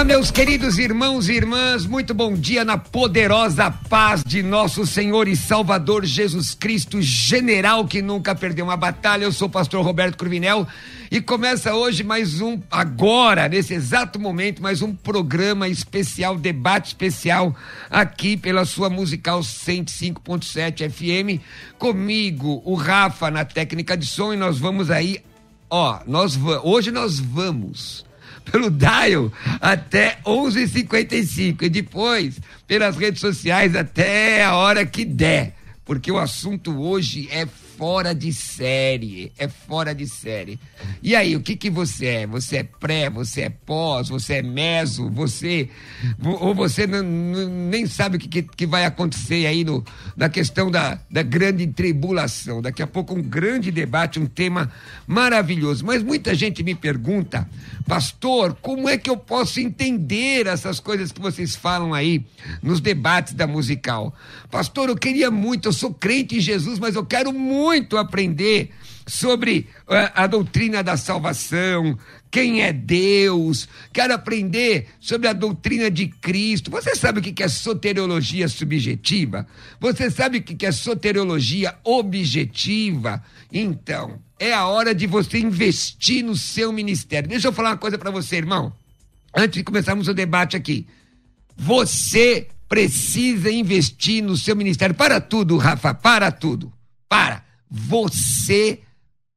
Olá, meus queridos irmãos e irmãs, muito bom dia na poderosa paz de nosso Senhor e Salvador Jesus Cristo, general que nunca perdeu uma batalha. Eu sou o pastor Roberto Cruvinel e começa hoje mais um, agora, nesse exato momento, mais um programa especial, debate especial, aqui pela sua musical 105.7 FM, comigo, o Rafa na técnica de som, e nós vamos aí, ó, nós hoje nós vamos pelo dial até 11h55 e depois pelas redes sociais até a hora que der, porque o assunto hoje é fora de série, é fora de série. E aí, o que que você é? Você é pré, você é pós, você é meso, você ou você nem sabe o que, que, que, vai acontecer aí no, na questão da, da grande tribulação. Daqui a pouco um grande debate, um tema maravilhoso. Mas muita gente me pergunta, pastor, como é que eu posso entender essas coisas que vocês falam aí nos debates da musical? Pastor, eu queria muito, eu sou crente em Jesus, mas eu quero muito muito aprender sobre a, eh, a doutrina da salvação, quem é Deus, quero aprender sobre a doutrina de Cristo. Você sabe o que é soteriologia subjetiva? Você sabe o que é soteriologia objetiva? Então, é a hora de você investir no seu ministério. Deixa eu falar uma coisa para você, irmão. Antes de começarmos o debate aqui. Você precisa investir no seu ministério. Para tudo, Rafa, para tudo. Para. Você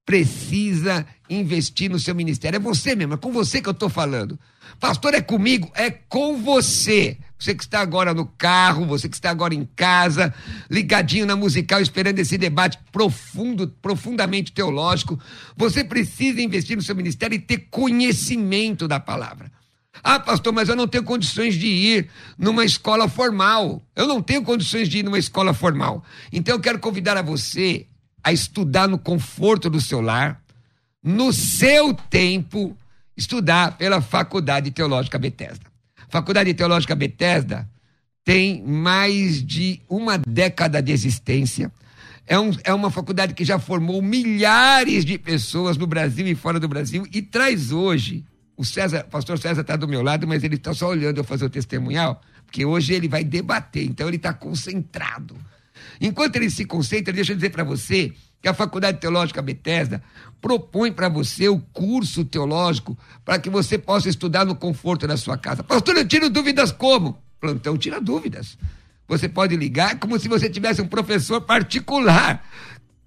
precisa investir no seu ministério. É você mesmo, é com você que eu estou falando. Pastor, é comigo? É com você. Você que está agora no carro, você que está agora em casa, ligadinho na musical, esperando esse debate profundo, profundamente teológico. Você precisa investir no seu ministério e ter conhecimento da palavra. Ah, pastor, mas eu não tenho condições de ir numa escola formal. Eu não tenho condições de ir numa escola formal. Então eu quero convidar a você a estudar no conforto do seu lar, no seu tempo, estudar pela Faculdade Teológica Bethesda. Faculdade Teológica Bethesda tem mais de uma década de existência. É, um, é uma faculdade que já formou milhares de pessoas no Brasil e fora do Brasil e traz hoje. O César, o pastor César está do meu lado, mas ele está só olhando eu fazer o testemunhal, porque hoje ele vai debater, então ele está concentrado. Enquanto ele se concentra, deixa eu dizer para você que a Faculdade Teológica Bethesda propõe para você o curso teológico para que você possa estudar no conforto da sua casa. Pastor, eu tiro dúvidas como? Plantão tira dúvidas. Você pode ligar como se você tivesse um professor particular.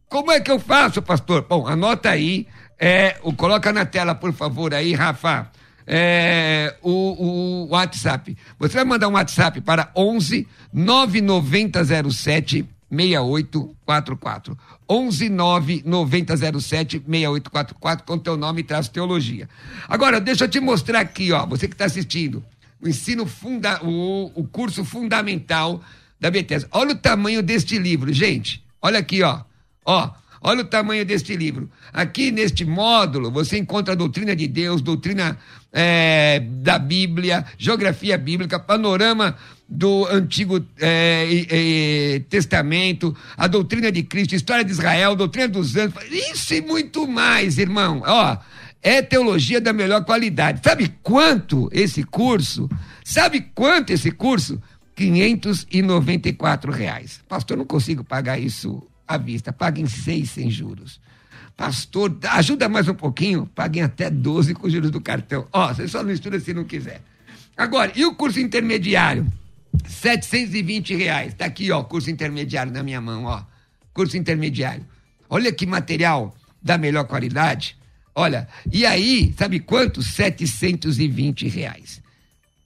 Como é que eu faço, pastor? Bom, anota aí, é, coloca na tela, por favor, aí, Rafa, é, o, o WhatsApp. Você vai mandar um WhatsApp para 11 9907 6844. 119 9007 6844 com teu nome e traz teologia. Agora, deixa eu te mostrar aqui, ó, você que está assistindo, o ensino funda o, o curso fundamental da Bethesda. Olha o tamanho deste livro, gente. Olha aqui, ó. Ó, olha o tamanho deste livro. Aqui neste módulo você encontra a doutrina de Deus, doutrina é, da Bíblia, geografia bíblica, panorama do Antigo é, é, Testamento, a doutrina de Cristo, história de Israel, doutrina dos anjos, isso e muito mais, irmão. Ó, é teologia da melhor qualidade. Sabe quanto esse curso? Sabe quanto esse curso? 594 reais. Pastor, não consigo pagar isso à vista. Pague em seis sem juros. Pastor, ajuda mais um pouquinho, paguem até 12 com juros do cartão. Ó, você só não se não quiser. Agora, e o curso intermediário? 720 reais. Tá aqui, ó, curso intermediário na minha mão, ó. Curso intermediário. Olha que material da melhor qualidade. Olha, e aí, sabe quanto? 720 reais.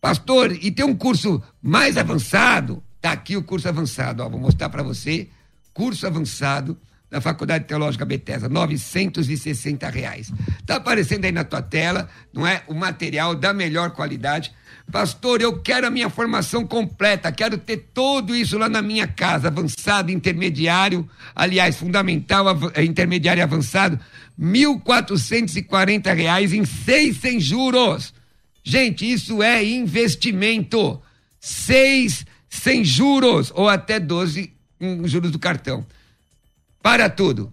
Pastor, e tem um curso mais avançado? Tá aqui o curso avançado, ó, vou mostrar para você. Curso avançado da Faculdade Teológica Bethesda, 960 reais. Tá aparecendo aí na tua tela, não é? O material da melhor qualidade. Pastor, eu quero a minha formação completa, quero ter tudo isso lá na minha casa, avançado, intermediário, aliás, fundamental, eh, intermediário e avançado, 1.440 reais em seis sem juros. Gente, isso é investimento. Seis sem juros ou até 12 em juros do cartão. Para tudo.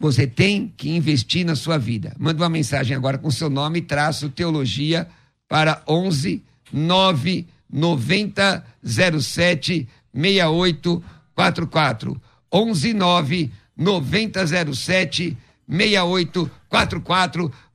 Você tem que investir na sua vida. Manda uma mensagem agora com seu nome, traço teologia para 11 9 90 07 6844. 11 9 90 07 6844.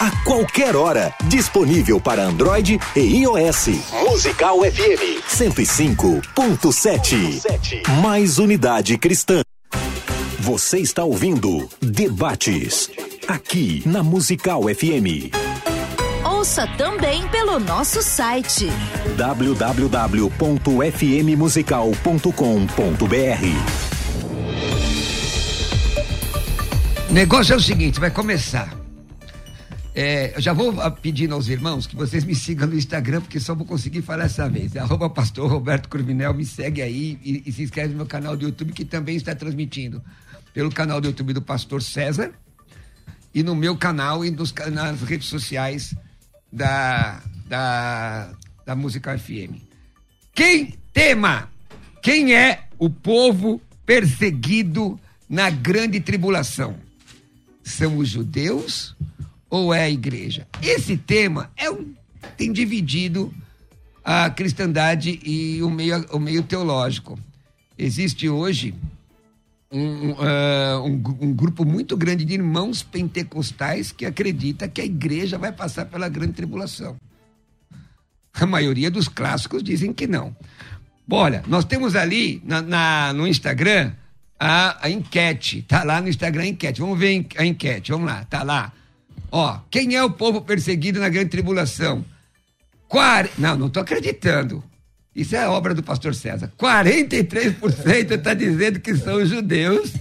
A qualquer hora, disponível para Android e iOS. Musical FM 105.7. Mais unidade cristã. Você está ouvindo Debates, aqui na Musical FM. Ouça também pelo nosso site www.fmmusical.com.br. O negócio é o seguinte, vai começar. É, já vou pedindo aos irmãos que vocês me sigam no Instagram, porque só vou conseguir falar essa vez. É arroba pastor Roberto Curvinel, me segue aí e, e se inscreve no meu canal do YouTube, que também está transmitindo pelo canal do YouTube do Pastor César e no meu canal e nos, nas redes sociais da, da, da Música FM. Quem tema? Quem é o povo perseguido na grande tribulação? São os judeus ou é a igreja? Esse tema é um, tem dividido a cristandade e o meio, o meio teológico. Existe hoje um, um, um, grupo muito grande de irmãos pentecostais que acredita que a igreja vai passar pela grande tribulação. A maioria dos clássicos dizem que não. Olha, nós temos ali na, na, no Instagram a, a, enquete. Tá lá no Instagram a enquete. Vamos ver a enquete. Vamos lá, tá lá. Ó, quem é o povo perseguido na grande tribulação? Quar... Não, não estou acreditando. Isso é obra do pastor César. 43% está dizendo que são judeus,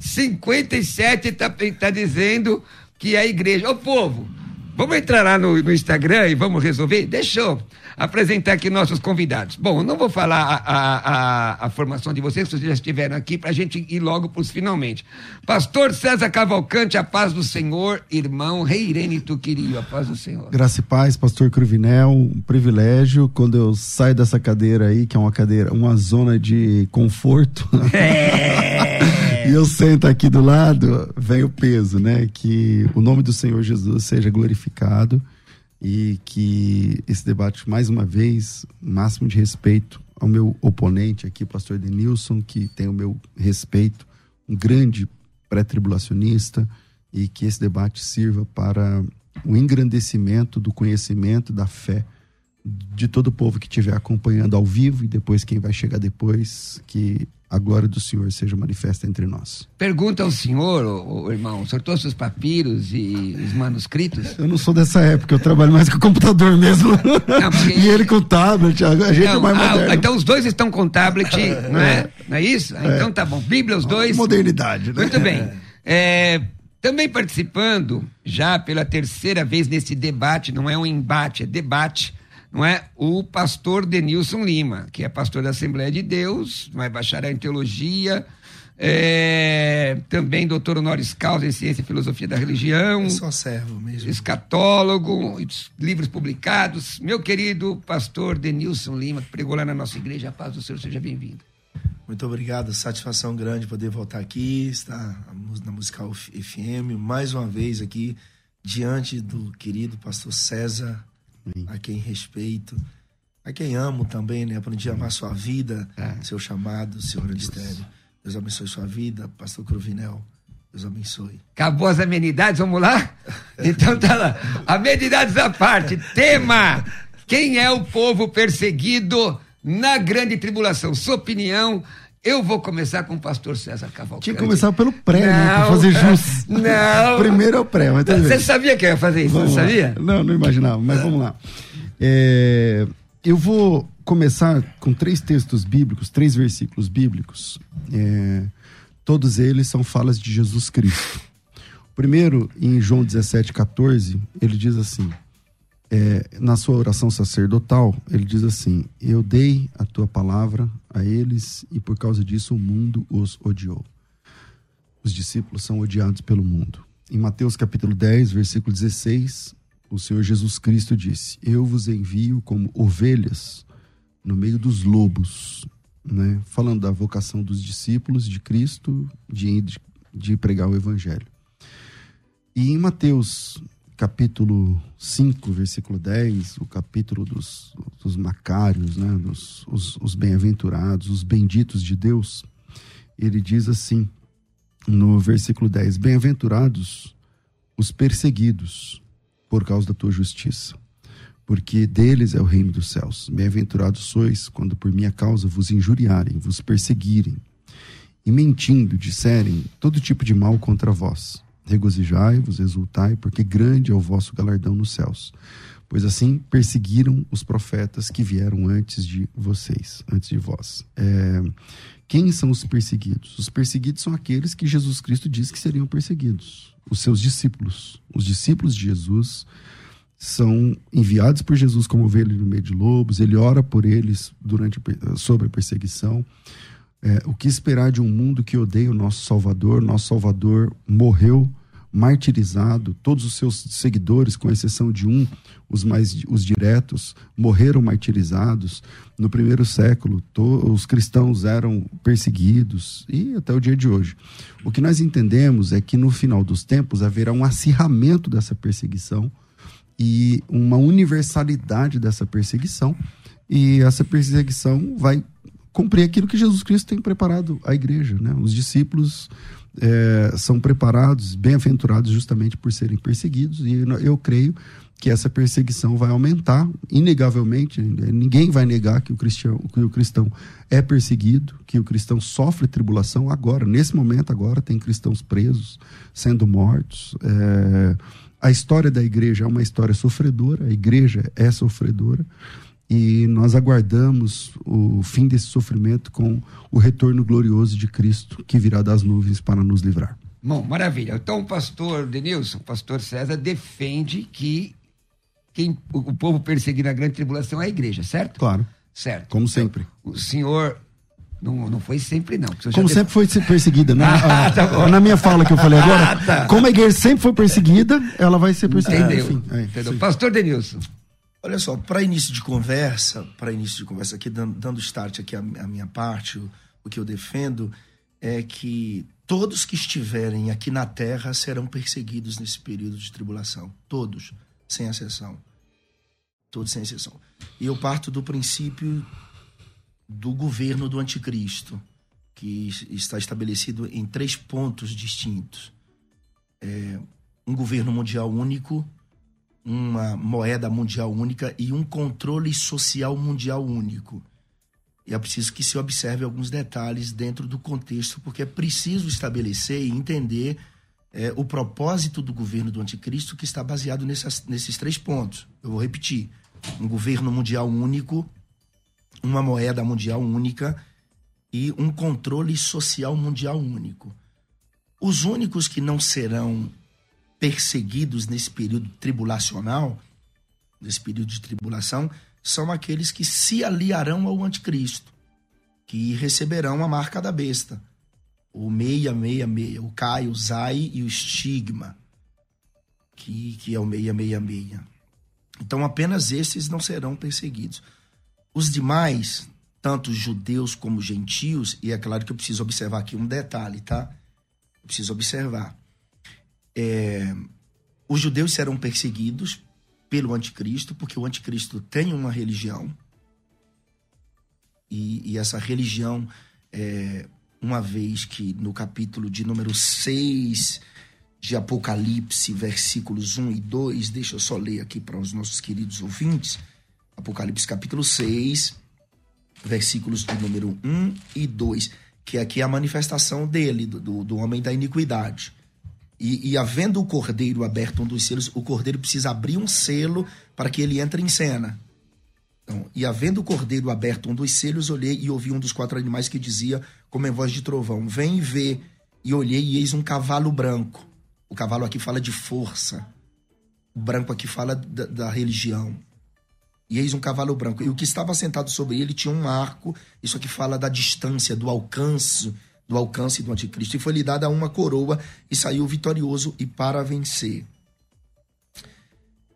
57% está tá dizendo que é a igreja. Ô povo, vamos entrar lá no, no Instagram e vamos resolver? Deixou apresentar aqui nossos convidados. Bom, eu não vou falar a, a, a, a formação de vocês, vocês já estiveram aqui, para a gente ir logo para os finalmente. Pastor César Cavalcante, a paz do Senhor, irmão Rei Irene Tuquirio, a paz do Senhor. Graça e paz, pastor Cruvinel, um privilégio quando eu saio dessa cadeira aí, que é uma cadeira, uma zona de conforto. É. e eu sento aqui do lado, vem o peso, né? Que o nome do Senhor Jesus seja glorificado e que esse debate, mais uma vez, máximo de respeito ao meu oponente aqui, pastor Denilson, que tem o meu respeito, um grande pré-tribulacionista, e que esse debate sirva para o engrandecimento do conhecimento, da fé de todo o povo que estiver acompanhando ao vivo e depois quem vai chegar depois, que a glória do Senhor seja manifesta entre nós. Pergunta ao senhor, o, irmão, o senhor trouxe os papiros e os manuscritos? Eu não sou dessa época, eu trabalho mais com computador mesmo. Não, porque... e ele com tablet, a gente é não, é mais ah, moderno. Então os dois estão com tablet, não é? Não é isso? É. Então tá bom. Bíblia, os dois. Modernidade, né? Muito bem. É, também participando, já pela terceira vez nesse debate, não é um embate, é debate não é? O pastor Denilson Lima, que é pastor da Assembleia de Deus, não é bacharel em teologia, é, também doutor honoris causa em ciência e filosofia da religião. Eu só servo mesmo. Escatólogo, livros publicados. Meu querido pastor Denilson Lima, que pregou lá na nossa igreja, a paz do Senhor, seja bem-vindo. Muito obrigado, satisfação grande poder voltar aqui, estar na Musical FM, mais uma vez aqui, diante do querido pastor César a quem respeito, a quem amo também, né? Aprendi a amar sua vida, é. seu chamado, seu ministério. Deus abençoe sua vida, pastor Cruvinel. Deus abençoe. Acabou as amenidades, vamos lá? Então tá lá. Amenidades à parte. Tema: Quem é o povo perseguido na grande tribulação? Sua opinião. Eu vou começar com o pastor César Cavalcante. Tinha que começar pelo pré, não, né? Pra fazer jus. Não. Primeiro é o pré, mas Você sabia que eu ia fazer isso, vamos não sabia? Não, não imaginava, mas vamos lá. É, eu vou começar com três textos bíblicos, três versículos bíblicos. É, todos eles são falas de Jesus Cristo. O primeiro, em João 17, 14, ele diz assim: é, na sua oração sacerdotal, ele diz assim: Eu dei a tua palavra a eles e por causa disso o mundo os odiou. Os discípulos são odiados pelo mundo. Em Mateus capítulo 10, versículo 16, o Senhor Jesus Cristo disse: Eu vos envio como ovelhas no meio dos lobos, né? falando da vocação dos discípulos de Cristo de, de, de pregar o evangelho. E em Mateus capítulo 5, versículo 10, o capítulo dos, dos macários, né, dos, os, os bem-aventurados, os benditos de Deus, ele diz assim, no versículo 10: Bem-aventurados os perseguidos por causa da tua justiça, porque deles é o reino dos céus. Bem-aventurados sois quando por minha causa vos injuriarem, vos perseguirem e mentindo disserem todo tipo de mal contra vós. Regozijai-vos, exultai, porque grande é o vosso galardão nos céus. Pois assim perseguiram os profetas que vieram antes de vocês, antes de vós. É, quem são os perseguidos? Os perseguidos são aqueles que Jesus Cristo disse que seriam perseguidos. Os seus discípulos. Os discípulos de Jesus são enviados por Jesus como ovelhas no meio de lobos. Ele ora por eles durante sobre a perseguição. É, o que esperar de um mundo que odeia o nosso Salvador? Nosso Salvador morreu martirizado, todos os seus seguidores, com exceção de um, os mais os diretos, morreram martirizados. No primeiro século, to, os cristãos eram perseguidos e até o dia de hoje. O que nós entendemos é que no final dos tempos haverá um acirramento dessa perseguição e uma universalidade dessa perseguição. E essa perseguição vai cumprir aquilo que Jesus Cristo tem preparado à igreja. Né? Os discípulos é, são preparados, bem-aventurados justamente por serem perseguidos, e eu creio que essa perseguição vai aumentar, inegavelmente. Ninguém vai negar que o, cristão, que o cristão é perseguido, que o cristão sofre tribulação agora, nesse momento agora, tem cristãos presos, sendo mortos. É, a história da igreja é uma história sofredora, a igreja é sofredora, e nós aguardamos o fim desse sofrimento com o retorno glorioso de Cristo que virá das nuvens para nos livrar. Bom, maravilha. Então o pastor Denilson, o pastor César, defende que quem, o povo perseguido na grande tribulação é a igreja, certo? Claro. Certo. Como então, sempre. O senhor não, não foi sempre, não. Como sempre foi perseguida, né? Ah, tá na minha fala que eu falei agora, ah, tá. como a igreja sempre foi perseguida, ela vai ser perseguida. Entendeu? Enfim, é, Entendeu? Pastor Denilson. Olha só, para início de conversa, para início de conversa aqui, dando, start aqui a, a minha parte, o, o, que eu defendo é que todos que estiverem aqui na Terra serão perseguidos nesse período de tribulação. Todos, sem exceção. Todos sem exceção. E eu parto do princípio do governo do anticristo, que está estabelecido em três pontos distintos. É, um governo mundial único, uma moeda mundial única e um controle social mundial único. E é preciso que se observe alguns detalhes dentro do contexto, porque é preciso estabelecer e entender é, o propósito do governo do anticristo que está baseado nessas, nesses três pontos. Eu vou repetir: um governo mundial único, uma moeda mundial única e um controle social mundial único. Os únicos que não serão perseguidos nesse período tribulacional, nesse período de tribulação, são aqueles que se aliarão ao anticristo, que receberão a marca da besta. O 666, o Caio, o Zai e o estigma, que, que é o 666. Então apenas esses não serão perseguidos. Os demais, tanto judeus como gentios, e é claro que eu preciso observar aqui um detalhe, tá? Eu preciso observar é, os judeus serão perseguidos pelo anticristo, porque o anticristo tem uma religião. E, e essa religião, é, uma vez que no capítulo de número 6 de Apocalipse, versículos 1 e 2, deixa eu só ler aqui para os nossos queridos ouvintes. Apocalipse capítulo 6, versículos de número 1 e 2, que aqui é a manifestação dele, do, do homem da iniquidade. E, e, havendo o cordeiro aberto um dos selos, o cordeiro precisa abrir um selo para que ele entre em cena. Então, e havendo o cordeiro aberto um dos selos, olhei e ouvi um dos quatro animais que dizia, como em voz de trovão: Vem e vê. E olhei e eis um cavalo branco. O cavalo aqui fala de força. O branco aqui fala da, da religião. E eis um cavalo branco. E o que estava sentado sobre ele tinha um arco. Isso aqui fala da distância, do alcance do alcance do anticristo, e foi lhe dada uma coroa e saiu vitorioso e para vencer.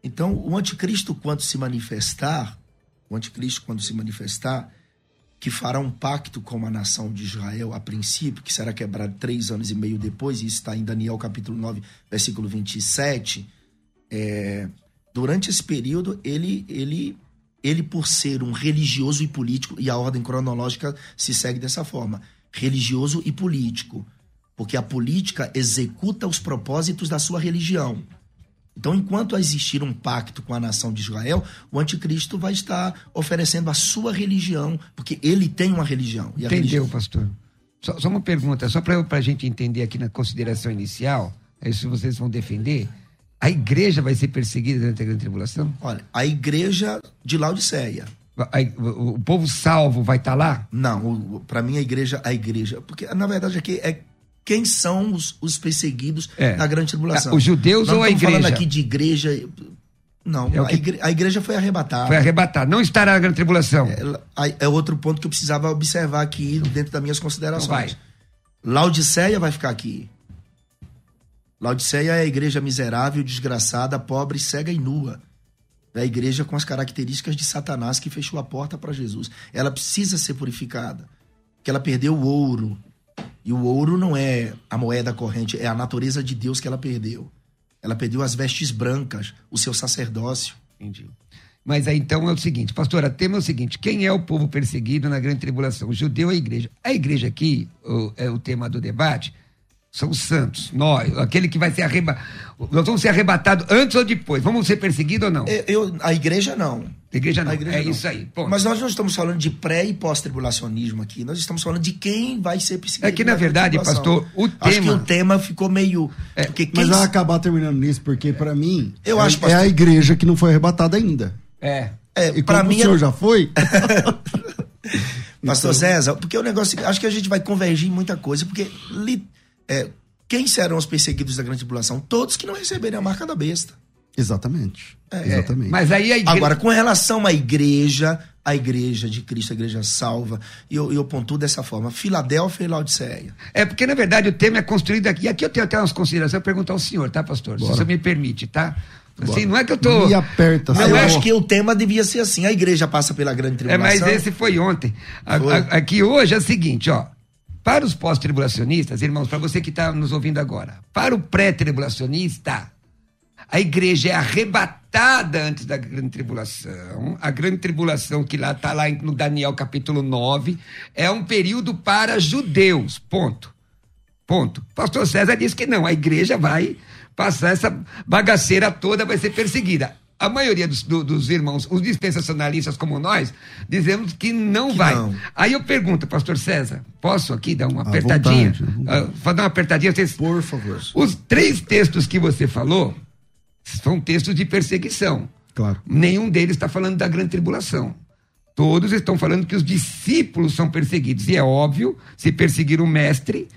Então, o anticristo, quando se manifestar, o anticristo, quando se manifestar, que fará um pacto com a nação de Israel a princípio, que será quebrado três anos e meio depois, e isso está em Daniel capítulo 9, versículo 27, é, durante esse período, ele, ele, ele, por ser um religioso e político, e a ordem cronológica se segue dessa forma, religioso e político, porque a política executa os propósitos da sua religião. Então, enquanto existir um pacto com a nação de Israel, o anticristo vai estar oferecendo a sua religião, porque ele tem uma religião. Entendeu, religião... pastor? Só, só, uma pergunta, só para a gente entender aqui na consideração inicial, é isso que vocês vão defender. A igreja vai ser perseguida durante a grande tribulação? Olha, a igreja de Laodiceia o povo salvo vai estar tá lá? Não, para mim a igreja, a igreja, porque na verdade aqui é quem são os, os perseguidos é. na grande tribulação. Os judeus ou a igreja? falando aqui de igreja. Não, é a, igreja, a, igreja, foi arrebatada. Foi arrebatada, não estará na grande tribulação. É, é, outro ponto que eu precisava observar aqui dentro das minhas considerações. Então vai. Laodiceia vai ficar aqui. Laodiceia é a igreja miserável, desgraçada, pobre, cega e nua da igreja com as características de Satanás que fechou a porta para Jesus. Ela precisa ser purificada, que ela perdeu o ouro. E o ouro não é a moeda corrente, é a natureza de Deus que ela perdeu. Ela perdeu as vestes brancas, o seu sacerdócio. Entendi. Mas aí então é o seguinte, pastora, tema é o seguinte: quem é o povo perseguido na grande tribulação? O judeu ou a igreja? A igreja aqui, o, é o tema do debate, são os santos, nós, aquele que vai ser arrebatado. Nós vamos ser arrebatados antes ou depois? Vamos ser perseguidos ou não? Eu, eu, a igreja não. A igreja não. A igreja é não. isso aí. Ponto. Mas nós não estamos falando de pré e pós-tribulacionismo aqui. Nós estamos falando de quem vai ser perseguido. É que, na verdade, pastor, o tema. Acho que o tema ficou meio. É, porque mas vai acabar terminando nisso, porque, para mim, eu é, acho, pastor... é a igreja que não foi arrebatada ainda. É. é e para mim. O senhor já foi? Pastor então... César, porque o negócio. Acho que a gente vai convergir em muita coisa, porque. É, quem serão os perseguidos da grande tribulação? Todos que não receberem a marca da besta. Exatamente. É, Exatamente. Mas aí a igreja... Agora, com relação à igreja, a igreja de Cristo, a igreja salva, e eu, eu pontuo dessa forma: Filadélfia e Laodiceia. É, porque na verdade o tema é construído aqui. Aqui eu tenho até umas considerações, eu perguntar ao senhor, tá, pastor? Bora. Se você me permite, tá? Assim, não é que eu tô. Me aperta, Não, eu acho que o tema devia ser assim: a igreja passa pela grande tribulação. É, mas esse foi ontem. Foi. A, a, aqui hoje é o seguinte, ó. Para os pós-tribulacionistas, irmãos, para você que está nos ouvindo agora, para o pré-tribulacionista, a igreja é arrebatada antes da grande tribulação. A grande tribulação, que lá está lá no Daniel capítulo 9, é um período para judeus, ponto. Ponto. Pastor César disse que não, a igreja vai passar essa bagaceira toda, vai ser perseguida. A maioria dos, do, dos irmãos, os dispensacionalistas como nós, dizemos que não que vai. Não. Aí eu pergunto, pastor César, posso aqui dar uma apertadinha? Vontade, uh, dar uma apertadinha? Vocês, Por favor. Os três textos que você falou são textos de perseguição. Claro. Nenhum deles está falando da grande tribulação. Todos estão falando que os discípulos são perseguidos. E é óbvio, se perseguir o mestre,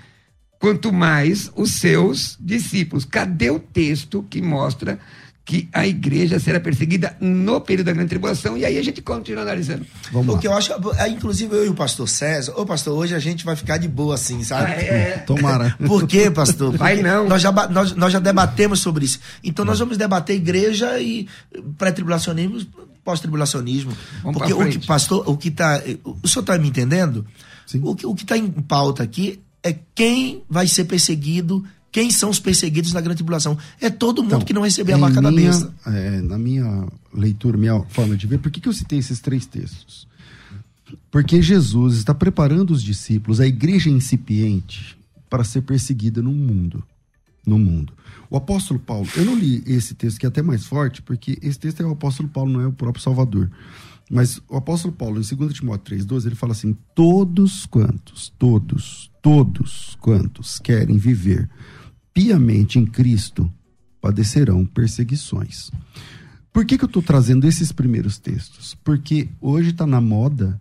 quanto mais os seus discípulos. Cadê o texto que mostra que a igreja será perseguida no período da grande tribulação, e aí a gente continua analisando. Vamos Porque lá. eu acho, é, inclusive eu e o pastor César, ô pastor, hoje a gente vai ficar de boa assim, sabe? Ah, é. Tomara. Por quê, pastor? Porque vai não. Nós já, nós, nós já debatemos sobre isso. Então nós vamos debater igreja e pré-tribulacionismo, pós-tribulacionismo. Porque o que, pastor, o que tá. O senhor está me entendendo? Sim. O que o está em pauta aqui é quem vai ser perseguido quem são os perseguidos na grande tribulação? É todo mundo então, que não recebeu a marca minha, da besta. É, na minha leitura, minha forma de ver, por que, que eu citei esses três textos? Porque Jesus está preparando os discípulos, a igreja incipiente, para ser perseguida no mundo. No mundo. O apóstolo Paulo, eu não li esse texto que é até mais forte, porque esse texto é o apóstolo Paulo, não é o próprio Salvador. Mas o apóstolo Paulo, em 2 Timóteo 3,12, ele fala assim: todos quantos, todos, todos quantos querem viver piamente em Cristo padecerão perseguições. Por que, que eu estou trazendo esses primeiros textos? Porque hoje está na moda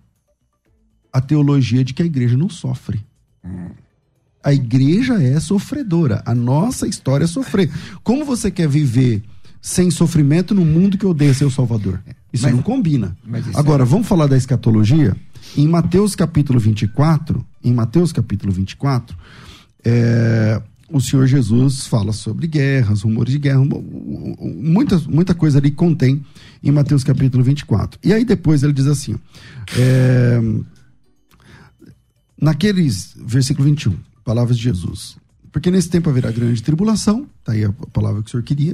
a teologia de que a igreja não sofre. A igreja é sofredora. A nossa história é sofrer. Como você quer viver sem sofrimento no mundo que odeia seu Salvador? Isso mas, não combina. Agora, é... vamos falar da escatologia? Em Mateus capítulo 24, em Mateus capítulo 24, é, o Senhor Jesus fala sobre guerras, rumores de guerra, muita, muita coisa ali contém em Mateus capítulo 24. E aí depois ele diz assim, é, naqueles, versículo 21, palavras de Jesus, porque nesse tempo haverá grande tribulação, tá aí a palavra que o Senhor queria,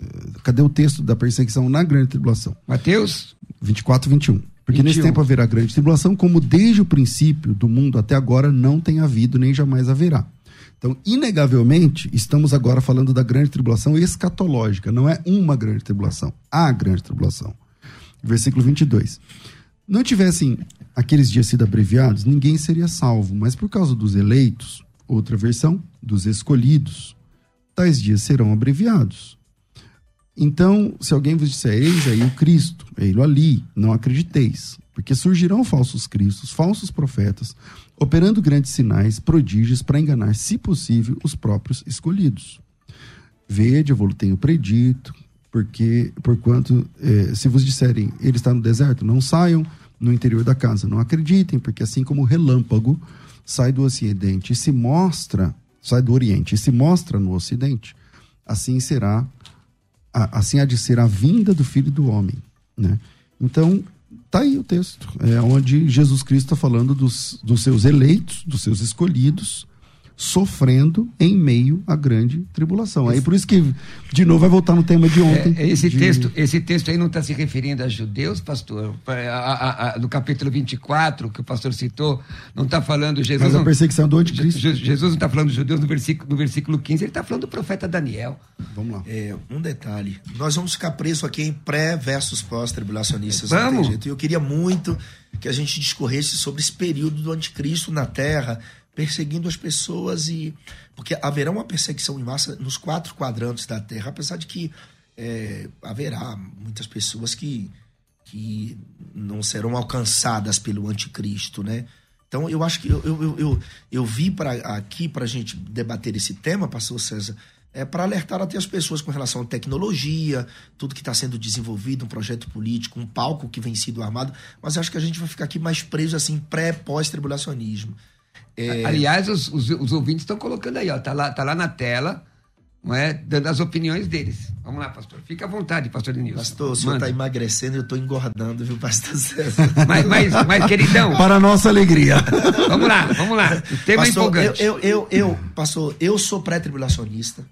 é, cadê o texto da perseguição na grande tribulação? Mateus 24, 21. Porque 21. nesse tempo haverá grande tribulação, como desde o princípio do mundo até agora não tem havido, nem jamais haverá. Então, inegavelmente, estamos agora falando da grande tribulação escatológica, não é uma grande tribulação, a grande tribulação. Versículo 22. Não tivessem aqueles dias sido abreviados, ninguém seria salvo, mas por causa dos eleitos, outra versão, dos escolhidos, tais dias serão abreviados. Então, se alguém vos disser, eis aí o Cristo, ei-lo ali, não acrediteis, porque surgirão falsos cristos, falsos profetas, operando grandes sinais, prodígios, para enganar, se possível, os próprios escolhidos. Vede, eu vou tenho predito, porque, porquanto, eh, se vos disserem, ele está no deserto, não saiam no interior da casa, não acreditem, porque assim como o relâmpago sai do ocidente e se mostra, sai do oriente e se mostra no ocidente, assim será assim há de ser a vinda do Filho do Homem. Né? Então, tá aí o texto, é onde Jesus Cristo está falando dos, dos seus eleitos, dos seus escolhidos, sofrendo em meio à grande tribulação. Aí por isso que, de novo, vai voltar no tema de ontem. É, esse, de... Texto, esse texto aí não está se referindo a judeus, pastor? A, a, a, do capítulo 24, que o pastor citou, não está falando Jesus. Mas a perseguição do anticristo. Jesus não está falando de judeus no versículo, no versículo 15, ele está falando do profeta Daniel. Vamos lá. É, um detalhe. Nós vamos ficar presos aqui em pré versus pós-tribulacionistas. Vamos. E eu queria muito que a gente discorresse sobre esse período do anticristo na Terra perseguindo as pessoas e porque haverá uma perseguição em massa nos quatro quadrantes da Terra, apesar de que é, haverá muitas pessoas que, que não serão alcançadas pelo anticristo, né? Então eu acho que eu, eu, eu, eu vi para aqui para a gente debater esse tema, pastor César, é para alertar até as pessoas com relação à tecnologia, tudo que está sendo desenvolvido, um projeto político, um palco que vem sido armado, mas acho que a gente vai ficar aqui mais preso assim pré pós tribulacionismo. É... Aliás, os, os, os ouvintes estão colocando aí, ó, tá lá, tá lá na tela, não é? Dando as opiniões deles. Vamos lá, pastor. Fica à vontade, pastor Denilson. Pastor, o senhor está emagrecendo e eu estou engordando, viu, pastor César? mas, mas, mas, queridão. Para nossa alegria. vamos lá, vamos lá. O tema pastor, é empolgante. Eu, eu, eu, eu, pastor, eu sou pré-tribulacionista.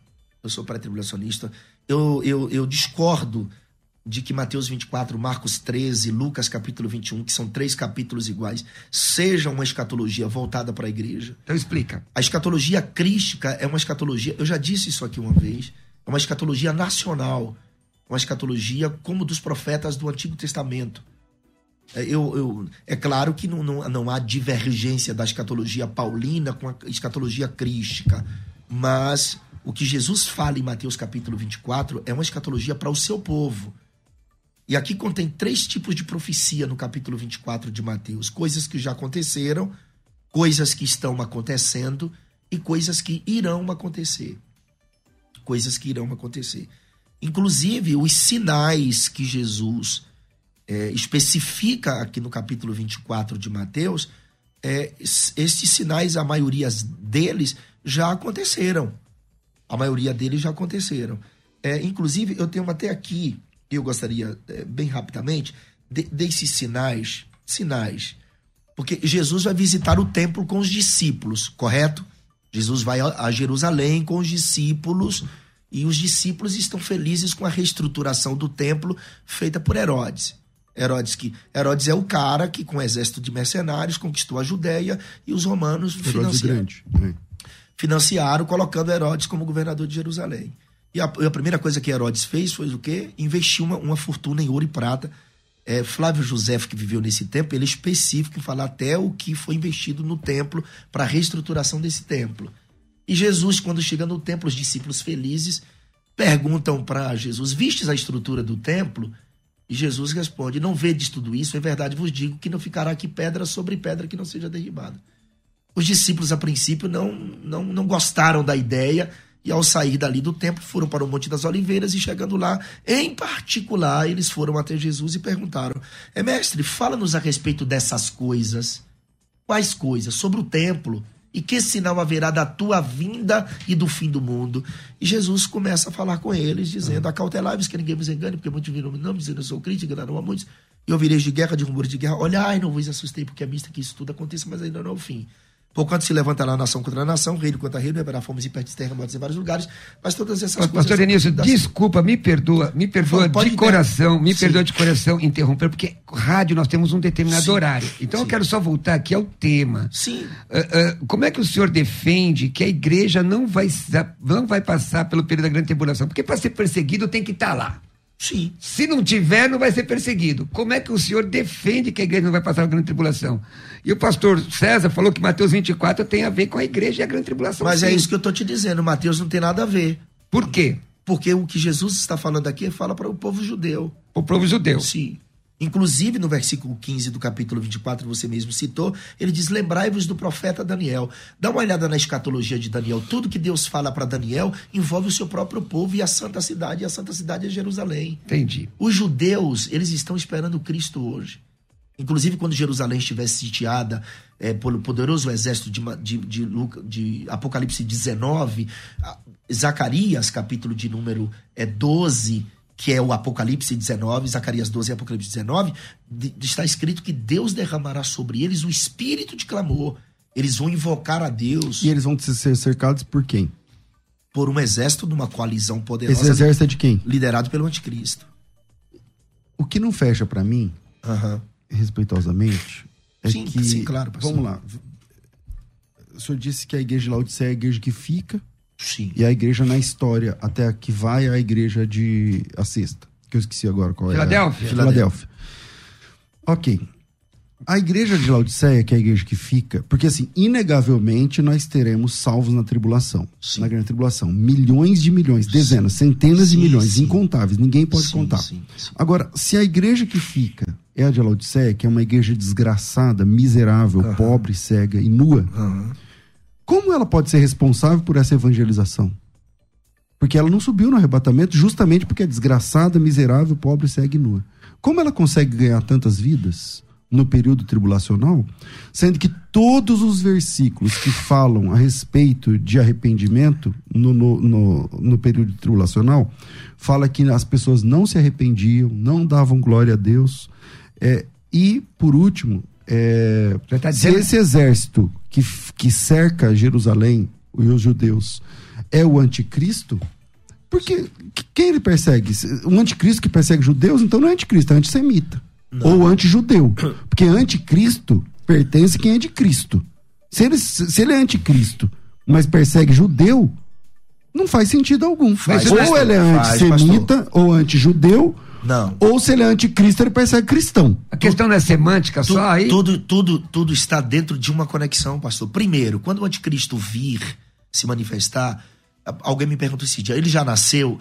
Eu sou pré-tribulacionista. Eu, eu, eu discordo de que Mateus 24, Marcos 13, Lucas capítulo 21, que são três capítulos iguais, seja uma escatologia voltada para a igreja. Então explica. A escatologia crística é uma escatologia, eu já disse isso aqui uma vez, é uma escatologia nacional, uma escatologia como dos profetas do Antigo Testamento. É, eu, eu, é claro que não, não, não há divergência da escatologia paulina com a escatologia crística, mas o que Jesus fala em Mateus capítulo 24 é uma escatologia para o seu povo. E aqui contém três tipos de profecia no capítulo 24 de Mateus: coisas que já aconteceram, coisas que estão acontecendo e coisas que irão acontecer. Coisas que irão acontecer. Inclusive, os sinais que Jesus é, especifica aqui no capítulo 24 de Mateus, é, esses sinais, a maioria deles já aconteceram. A maioria deles já aconteceram. É, inclusive, eu tenho até aqui eu gostaria, é, bem rapidamente, de, desses sinais, sinais. Porque Jesus vai visitar o templo com os discípulos, correto? Jesus vai a Jerusalém com os discípulos e os discípulos estão felizes com a reestruturação do templo feita por Herodes. Herodes que Herodes é o cara que com um exército de mercenários conquistou a Judéia e os romanos financiaram, né? financiaram colocando Herodes como governador de Jerusalém. E a, a, primeira coisa que Herodes fez foi o quê? Investiu uma, uma fortuna em ouro e prata. É, Flávio José, que viveu nesse tempo, ele é específico em falar até o que foi investido no templo para a reestruturação desse templo. E Jesus, quando chega no templo, os discípulos felizes perguntam para Jesus: Vistes a estrutura do templo? E Jesus responde: Não vedes tudo isso? É verdade, vos digo que não ficará aqui pedra sobre pedra que não seja derribada. Os discípulos, a princípio, não, não, não gostaram da ideia e ao sair dali do templo, foram para o Monte das Oliveiras e chegando lá, em particular, eles foram até Jesus e perguntaram: é, Mestre, fala-nos a respeito dessas coisas. Quais coisas? Sobre o templo. E que sinal haverá da tua vinda e do fim do mundo? E Jesus começa a falar com eles, dizendo: Acautelai-vos que ninguém vos engane, porque muitos viram não, dizendo eu sou crítico, enganaram a muitos. E ouvireis de guerra, de rumores de guerra. Olhai, não vos assustei, porque é mista que isso tudo aconteça, mas ainda não é o fim. Porquanto se levantará nação contra nação, reino contra reino, haverá fomes e pertes terremotos em vários lugares, mas todas essas coisas... Pastor Denilson, desculpa, me perdoa, me perdoa de coração, me Sim. perdoa de coração interromper, porque rádio nós temos um determinado Sim. horário. Então eu Sim. quero só voltar aqui ao tema. Sim. Ah, ah, como é que o senhor defende que a igreja não vai, não vai passar pelo período da grande tribulação? Porque para ser perseguido tem que estar lá. Sim. Se não tiver, não vai ser perseguido. Como é que o senhor defende que a igreja não vai passar a grande tribulação? E o pastor César falou que Mateus 24 tem a ver com a igreja e a grande tribulação. Mas é sim. isso que eu estou te dizendo, Mateus não tem nada a ver. Por quê? Porque o que Jesus está falando aqui fala para o povo judeu. O povo judeu. Sim. Inclusive, no versículo 15 do capítulo 24, você mesmo citou, ele diz: Lembrai-vos do profeta Daniel. Dá uma olhada na escatologia de Daniel. Tudo que Deus fala para Daniel envolve o seu próprio povo e a santa cidade. E a santa cidade é Jerusalém. Entendi. Os judeus, eles estão esperando Cristo hoje. Inclusive, quando Jerusalém estiver sitiada é, pelo poderoso exército de, de, de, Luca- de Apocalipse 19, a- Zacarias, capítulo de número é, 12, que é o Apocalipse 19, Zacarias 12 e Apocalipse 19, de- está escrito que Deus derramará sobre eles o espírito de clamor. Eles vão invocar a Deus E eles vão ser cercados por quem? por um exército de uma coalizão poderosa Esse exército é de quem? liderado pelo anticristo. O que não fecha pra mim, respeitosamente, é Sim, que. sim, claro, pastor. Vamos lá. O senhor disse que a igreja de Laodiceia é a igreja que fica Sim. e a igreja na história, até que vai a igreja de. a sexta. Que eu esqueci agora qual é. Filadélfia. Filadélfia. Ok. A igreja de Laodiceia, que é a igreja que fica, porque assim, inegavelmente nós teremos salvos na tribulação. Sim. Na grande tribulação. Milhões de milhões, dezenas, centenas de Sim, milhões, sim. incontáveis. Ninguém pode contar. Agora, se a igreja que fica é a de Laodiceia, que é uma igreja desgraçada, miserável, pobre, cega e nua, Aham. Como ela pode ser responsável por essa evangelização? Porque ela não subiu no arrebatamento justamente porque é desgraçada, miserável, pobre, cega e nua. Como ela consegue ganhar tantas vidas no período tribulacional, sendo que todos os versículos que falam a respeito de arrependimento no, no, no, no período tribulacional, fala que as pessoas não se arrependiam, não davam glória a Deus. É, e, por último, é, tá se dizendo- esse exército que, que cerca Jerusalém e os judeus é o anticristo, Porque quem ele persegue? O anticristo que persegue judeus, então não é anticristo, é antissemita. Não. Ou antijudeu. Porque anticristo pertence quem é de Cristo. Se ele, se ele é anticristo, mas persegue judeu, não faz sentido algum. Faz, ou ele é antissemita, ou antijudeu, não. Ou se ele é anticristo, ele persegue cristão. A questão não é semântica tudo, só aí? Tudo, tudo, tudo está dentro de uma conexão, pastor. Primeiro, quando o anticristo vir se manifestar, alguém me pergunta esse dia, ele já nasceu?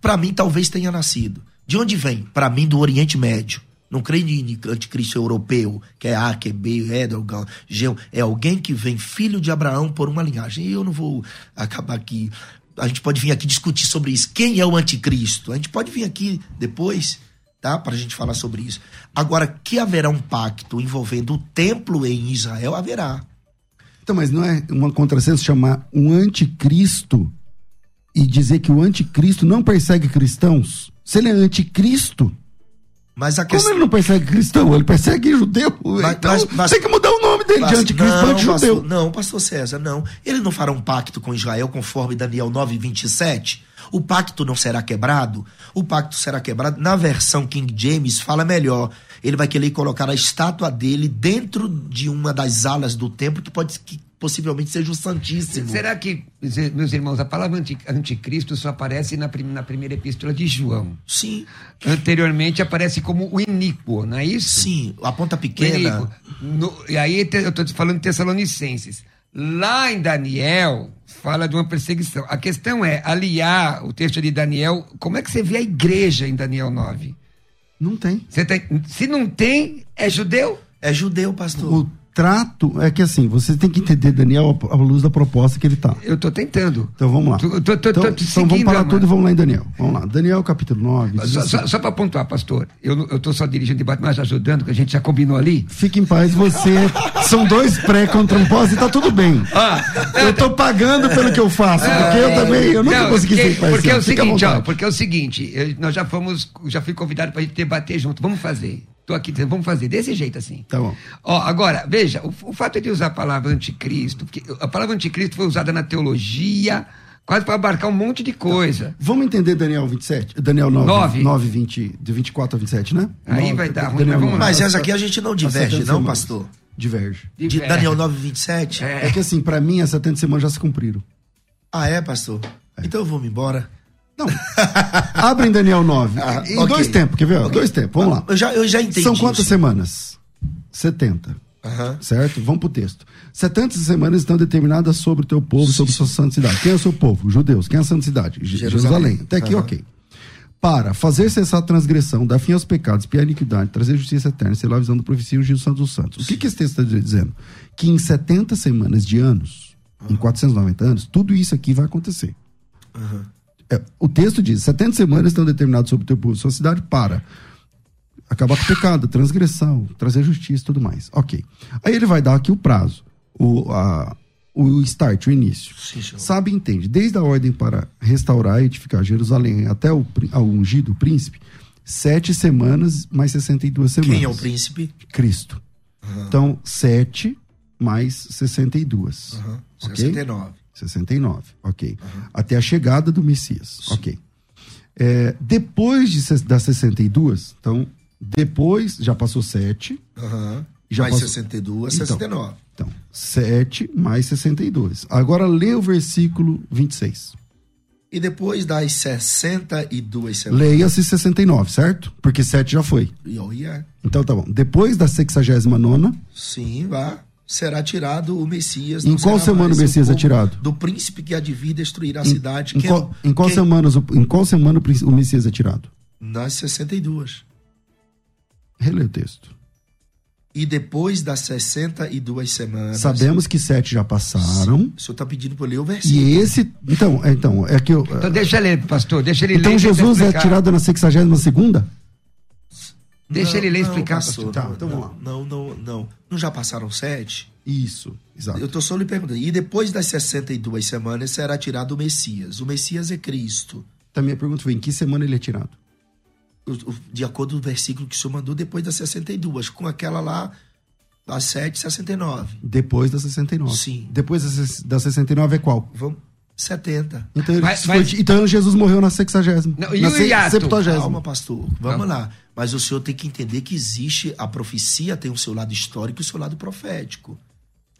Para mim, talvez tenha nascido. De onde vem? Para mim, do Oriente Médio. Não creio em anticristo europeu, que é A, que é B, Edelgan, Geu. É alguém que vem filho de Abraão por uma linhagem. E eu não vou acabar aqui. A gente pode vir aqui discutir sobre isso. Quem é o anticristo? A gente pode vir aqui depois, tá? Para a gente falar sobre isso. Agora, que haverá um pacto envolvendo o templo em Israel, haverá. Então, mas não é uma contrassenso chamar um anticristo e dizer que o anticristo não persegue cristãos? Se ele é anticristo, mas a questão... Como ele não persegue cristão? Ele persegue judeu. Mas, então, mas, mas, tem que mudar o dele mas, de anticristo não, judeu. Não, pastor César, não. Ele não fará um pacto com Israel conforme Daniel 9, 27? O pacto não será quebrado? O pacto será quebrado. Na versão King James fala melhor. Ele vai querer colocar a estátua dele dentro de uma das alas do templo que pode que possivelmente seja o Santíssimo. Será que, meus irmãos, a palavra anticristo só aparece na, prim na primeira epístola de João? Sim. Anteriormente aparece como o iníquo, não é isso? Sim, a ponta pequena. No, e aí eu estou falando de Tessalonicenses. Lá em Daniel, fala de uma perseguição. A questão é aliar o texto de Daniel. Como é que você vê a igreja em Daniel 9? Não tem. tem se não tem, é judeu? É judeu, pastor. O trato é que assim, você tem que entender, Daniel, a luz da proposta que ele tá. Eu tô tentando. Então vamos lá. Tô, tô, tô, então, então vamos parar tudo e vamos lá em Daniel. Vamos lá. Daniel capítulo 9. Só, só, só para pontuar, pastor, eu, tô só dirigindo o debate, mas ajudando, que a gente já combinou ali. Fique em paz, você. são dois pré contra um pós e tá tudo bem. Ah, eu tô pagando pelo que eu faço, porque eu também, eu nunca não, consegui porque, ser imparcial. Porque é o seguinte, ó, porque é o seguinte, nós já fomos, já fui convidado pra gente debater junto, vamos fazer. Tô aqui dizendo, vamos fazer desse jeito assim. Tá bom. Ó, agora, veja, o, o fato de usar a palavra anticristo, porque a palavra anticristo foi usada na teologia, quase para abarcar um monte de coisa. Tá. Vamos entender Daniel 27? Daniel 9, 9. 9 20, de 24 a 27, né? Aí 9, vai dar ruim, mas vamos Mas essa aqui a gente não diverge, não, pastor? Diverge. De Daniel 9, 27? É. é que assim, para mim, as 70 semanas já se cumpriram. Ah, é, pastor? É. Então eu vou me embora. Não. Abre em Daniel 9. Ah, em okay. dois tempos, quer ver? Okay. Dois tempos, vamos lá. Eu já, eu já entendi. São quantas isso. semanas? 70. Uhum. Certo? Vamos pro texto. 70 semanas estão determinadas sobre o teu povo, sobre a sua santa cidade. Quem é o seu povo? Judeus. Quem é a santa cidade? Jerusalém. Jerusalém. Até aqui, uhum. ok. Para fazer cessar a transgressão, dar fim aos pecados, piar a iniquidade, trazer justiça eterna, ser lá visão profecia e o santo dos santos. O que, que esse texto está dizendo? Que em 70 semanas de anos, uhum. em 490 anos, tudo isso aqui vai acontecer. Uhum. É, o texto diz: 70 semanas estão determinadas sobre o teu povo sua cidade para acabar com o pecado, transgressão, trazer justiça e tudo mais. Ok. Aí ele vai dar aqui o prazo, o, a, o start, o início. Sim, Sabe e entende. Desde a ordem para restaurar e edificar Jerusalém até o ao ungido príncipe, sete semanas mais 62 semanas. Quem é o príncipe? Cristo. Uhum. Então, sete mais 62. Uhum. Okay? 69. 69, ok. Uhum. Até a chegada do Messias, Sim. ok. É, depois de, das 62, então, depois já passou 7. Uhum. Já mais passou... 62, então, 69. Então, 7 mais 62. Agora lê o versículo 26. E depois das 62 semanas. Leia-se 69, certo? Porque 7 já foi. Oh, yeah. Então tá bom. Depois da 69. Sim, vá será tirado o Messias. Em qual semana o Messias é tirado? Do príncipe que há de vir destruir a em, cidade. Em, qual, é, em, qual semanas, em qual semana o Messias é tirado? Nas 62. Relê o texto. E depois das 62 semanas. Sabemos que sete já passaram. O senhor está pedindo para ler o versículo. E esse. Então, é, então, é que eu. Então deixa ele, pastor, deixa ele então, ler. Então Jesus é tirado na 62 segunda? Deixa não, ele ler explicar, pastor. Tá, então vamos lá. Não, não, não. Não já passaram sete? Isso, exato. Eu estou só lhe perguntando. E depois das 62 semanas será tirado o Messias. O Messias é Cristo. Então, minha pergunta foi: em que semana ele é tirado? De acordo com o versículo que o senhor mandou, depois das 62. Com aquela lá, das 7, 69. Depois das 69. Sim. Depois das, das 69 é qual? Vamos. 70. Então, Mas- foi- mas- então Jesus morreu na sexagésima. Não, e na o hiato? septuagésima. Calma, pastor. Vamos Não. lá. Mas o senhor tem que entender que existe a profecia, tem o seu lado histórico e o seu lado profético.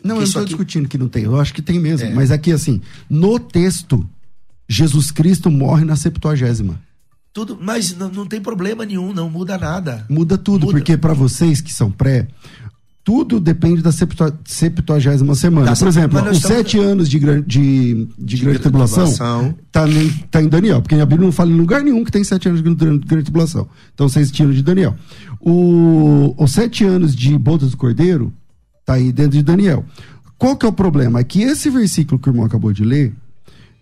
Não, eu Porque não isso estou aqui- discutindo que não tem. Eu acho que tem mesmo. É. Mas aqui, assim, no texto, Jesus Cristo morre na septuagésima. Tudo, mas não, não tem problema nenhum, não muda nada. Muda tudo, Muda. porque para vocês que são pré, tudo depende da septua- septuagésima semana. Tá, Por exemplo, os estamos- sete anos de, gran- de, de, grande grande tribulação tribulação. tá, em, Daniel, porque a Bíblia não fala em lugar nenhum que tem sete anos de grande, grande tribulação. Então vocês tiram de Daniel. O, os sete anos de bodas do cordeiro tá aí dentro de Daniel. Qual que é o problema? É que esse versículo que o irmão acabou de ler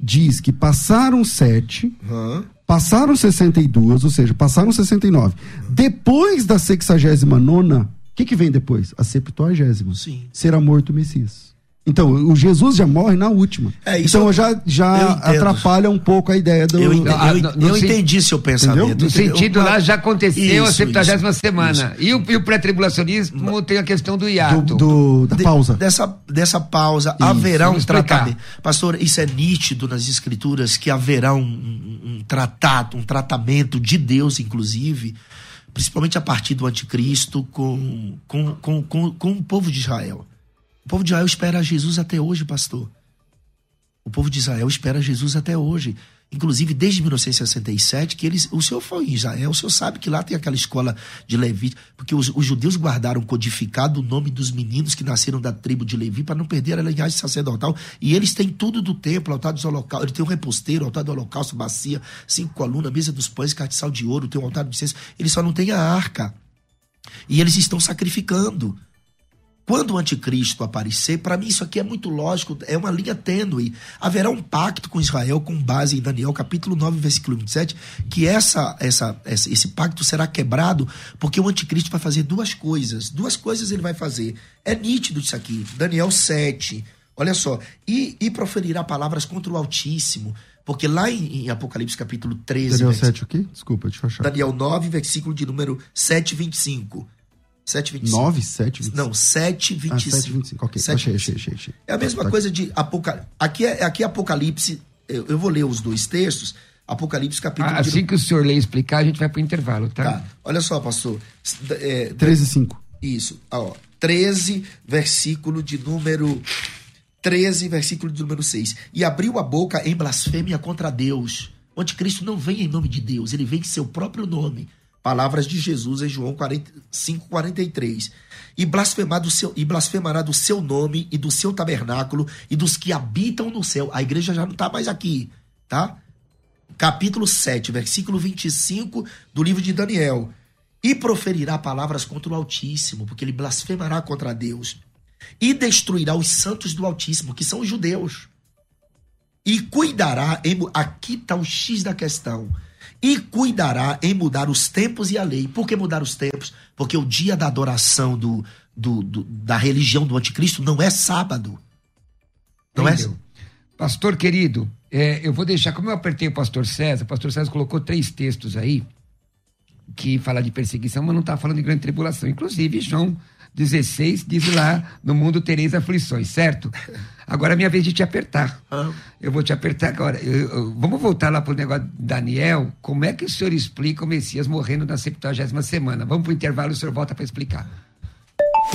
diz que passaram sete, Hã? passaram 62, ou seja, passaram 69. Depois da 69, o que, que vem depois? A septuagésima. Sim. Será morto o Messias. Então, o Jesus já morre na última. É, isso então eu- já, já atrapalha um pouco a ideia do. Eu, ente- Ah, eu, no- no eu entendi seu pensamento. No entendeu? sentido lá já aconteceu a Isso, 70 isso, semana. E o, e o pré-tribulacionismo tem a questão do do, hiato. do- da De- pausa. Dessa, dessa pausa, haverá um explicar. tratamento. Pastor, isso é nítido nas escrituras que haverá um, um, um tratado, um tratamento de Deus, inclusive, principalmente a partir do anticristo com, com, com, com, com o povo de Israel. O povo de Israel espera Jesus até hoje, pastor. O povo de Israel espera Jesus até hoje. Inclusive, desde 1967, que eles, o senhor foi em Israel, o senhor sabe que lá tem aquela escola de Levi, porque os, os judeus guardaram codificado o nome dos meninos que nasceram da tribo de Levi para não perder a linhagem sacerdotal. E eles têm tudo do templo, altar dos holocaustos, ele tem um reposteiro, altar do holocausto, bacia, cinco colunas, mesa dos pães, cartiçal de ouro, tem um altar do incenso. Eles só não têm a arca. E eles estão sacrificando. Quando o anticristo aparecer, para mim isso aqui é muito lógico, é uma linha tênue. Haverá um pacto com Israel com base em Daniel capítulo 9, versículo 27, que essa, essa, esse pacto será quebrado porque o anticristo vai fazer duas coisas. Duas coisas ele vai fazer. É nítido isso aqui. Daniel 7, olha só. E, e proferirá palavras contra o Altíssimo. Porque lá em, Apocalipse capítulo 13, Daniel vers- 7 o quê? Desculpa, deixa eu achar. Daniel 9, versículo de número 7, 25. 7, 25. 9, 7, 25. Não, 7, Ah, 25. 7, 25. Ok, 7, achei, achei, achei. É a mesma Tá- coisa de Apocalipse. Aqui é, aqui é Apocalipse. Eu, eu vou ler os dois textos. Apocalipse capítulo Ah, de Assim que o senhor ler e explicar, a gente vai pro intervalo, tá? Tá. Olha só, pastor. É, 13, 5. isso. Ó, 13, versículo de número 13, versículo de número 6. E abriu a boca em blasfêmia contra Deus. O anticristo não vem em nome de Deus, ele vem em seu próprio nome. Palavras de Jesus em João 45, 43. E, blasfemar do seu, e blasfemará do seu nome e do seu tabernáculo e dos que habitam no céu. A igreja já não está mais aqui, tá? capítulo 7, versículo 25 do livro de Daniel. E proferirá palavras contra o Altíssimo, porque ele blasfemará contra Deus. E destruirá os santos do Altíssimo, que são os judeus. E cuidará em. Aqui está o X da questão. E cuidará em mudar os tempos e a lei. Por que mudar os tempos? Porque o dia da adoração do, do- do- da religião do anticristo não é sábado. Não é? Entendeu? Pastor querido, é, eu vou deixar, como eu apertei o pastor César, o pastor César colocou três textos aí que fala de perseguição, mas não está falando de grande tribulação. Inclusive, João 16 diz lá: no mundo tereis aflições, certo? Agora é minha vez de te apertar. Ah. Eu vou te apertar agora. Eu- eu- vamos voltar lá para o negócio de Daniel. Como é que o senhor explica o Messias morrendo na 70 semana? Vamos para o intervalo e o senhor volta para explicar.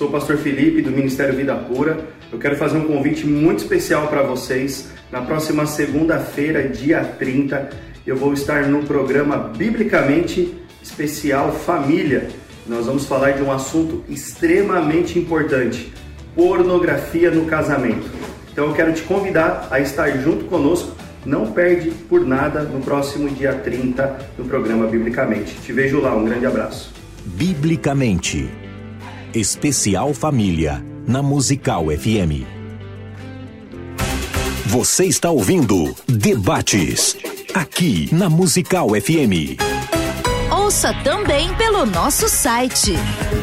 Sou o pastor Felipe do Ministério Vida Pura. Eu quero fazer um convite muito especial para vocês. Na próxima segunda-feira, dia 30, eu vou estar no programa Biblicamente Especial Família. Nós vamos falar de um assunto extremamente importante: pornografia no casamento. Então eu quero te convidar a estar junto conosco. Não perde por nada no próximo dia 30 no programa Biblicamente. Te vejo lá. Um grande abraço. Biblicamente. Especial Família, na Musical FM. Você está ouvindo Debates, aqui na Musical FM. Ouça também pelo nosso site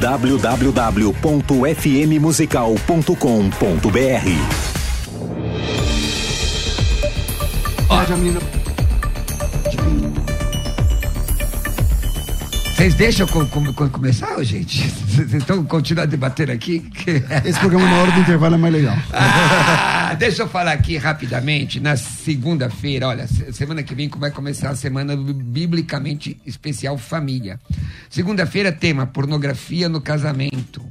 www.fmmusical.com.br. Ó, Vocês deixam com, com, com começar, gente? Vocês estão continuando a debater aqui? Esse programa na hora do intervalo é mais legal. Ah, deixa eu falar aqui rapidamente. Na segunda-feira, olha, semana que vem vai começar a semana biblicamente especial família. Segunda-feira, tema pornografia no casamento.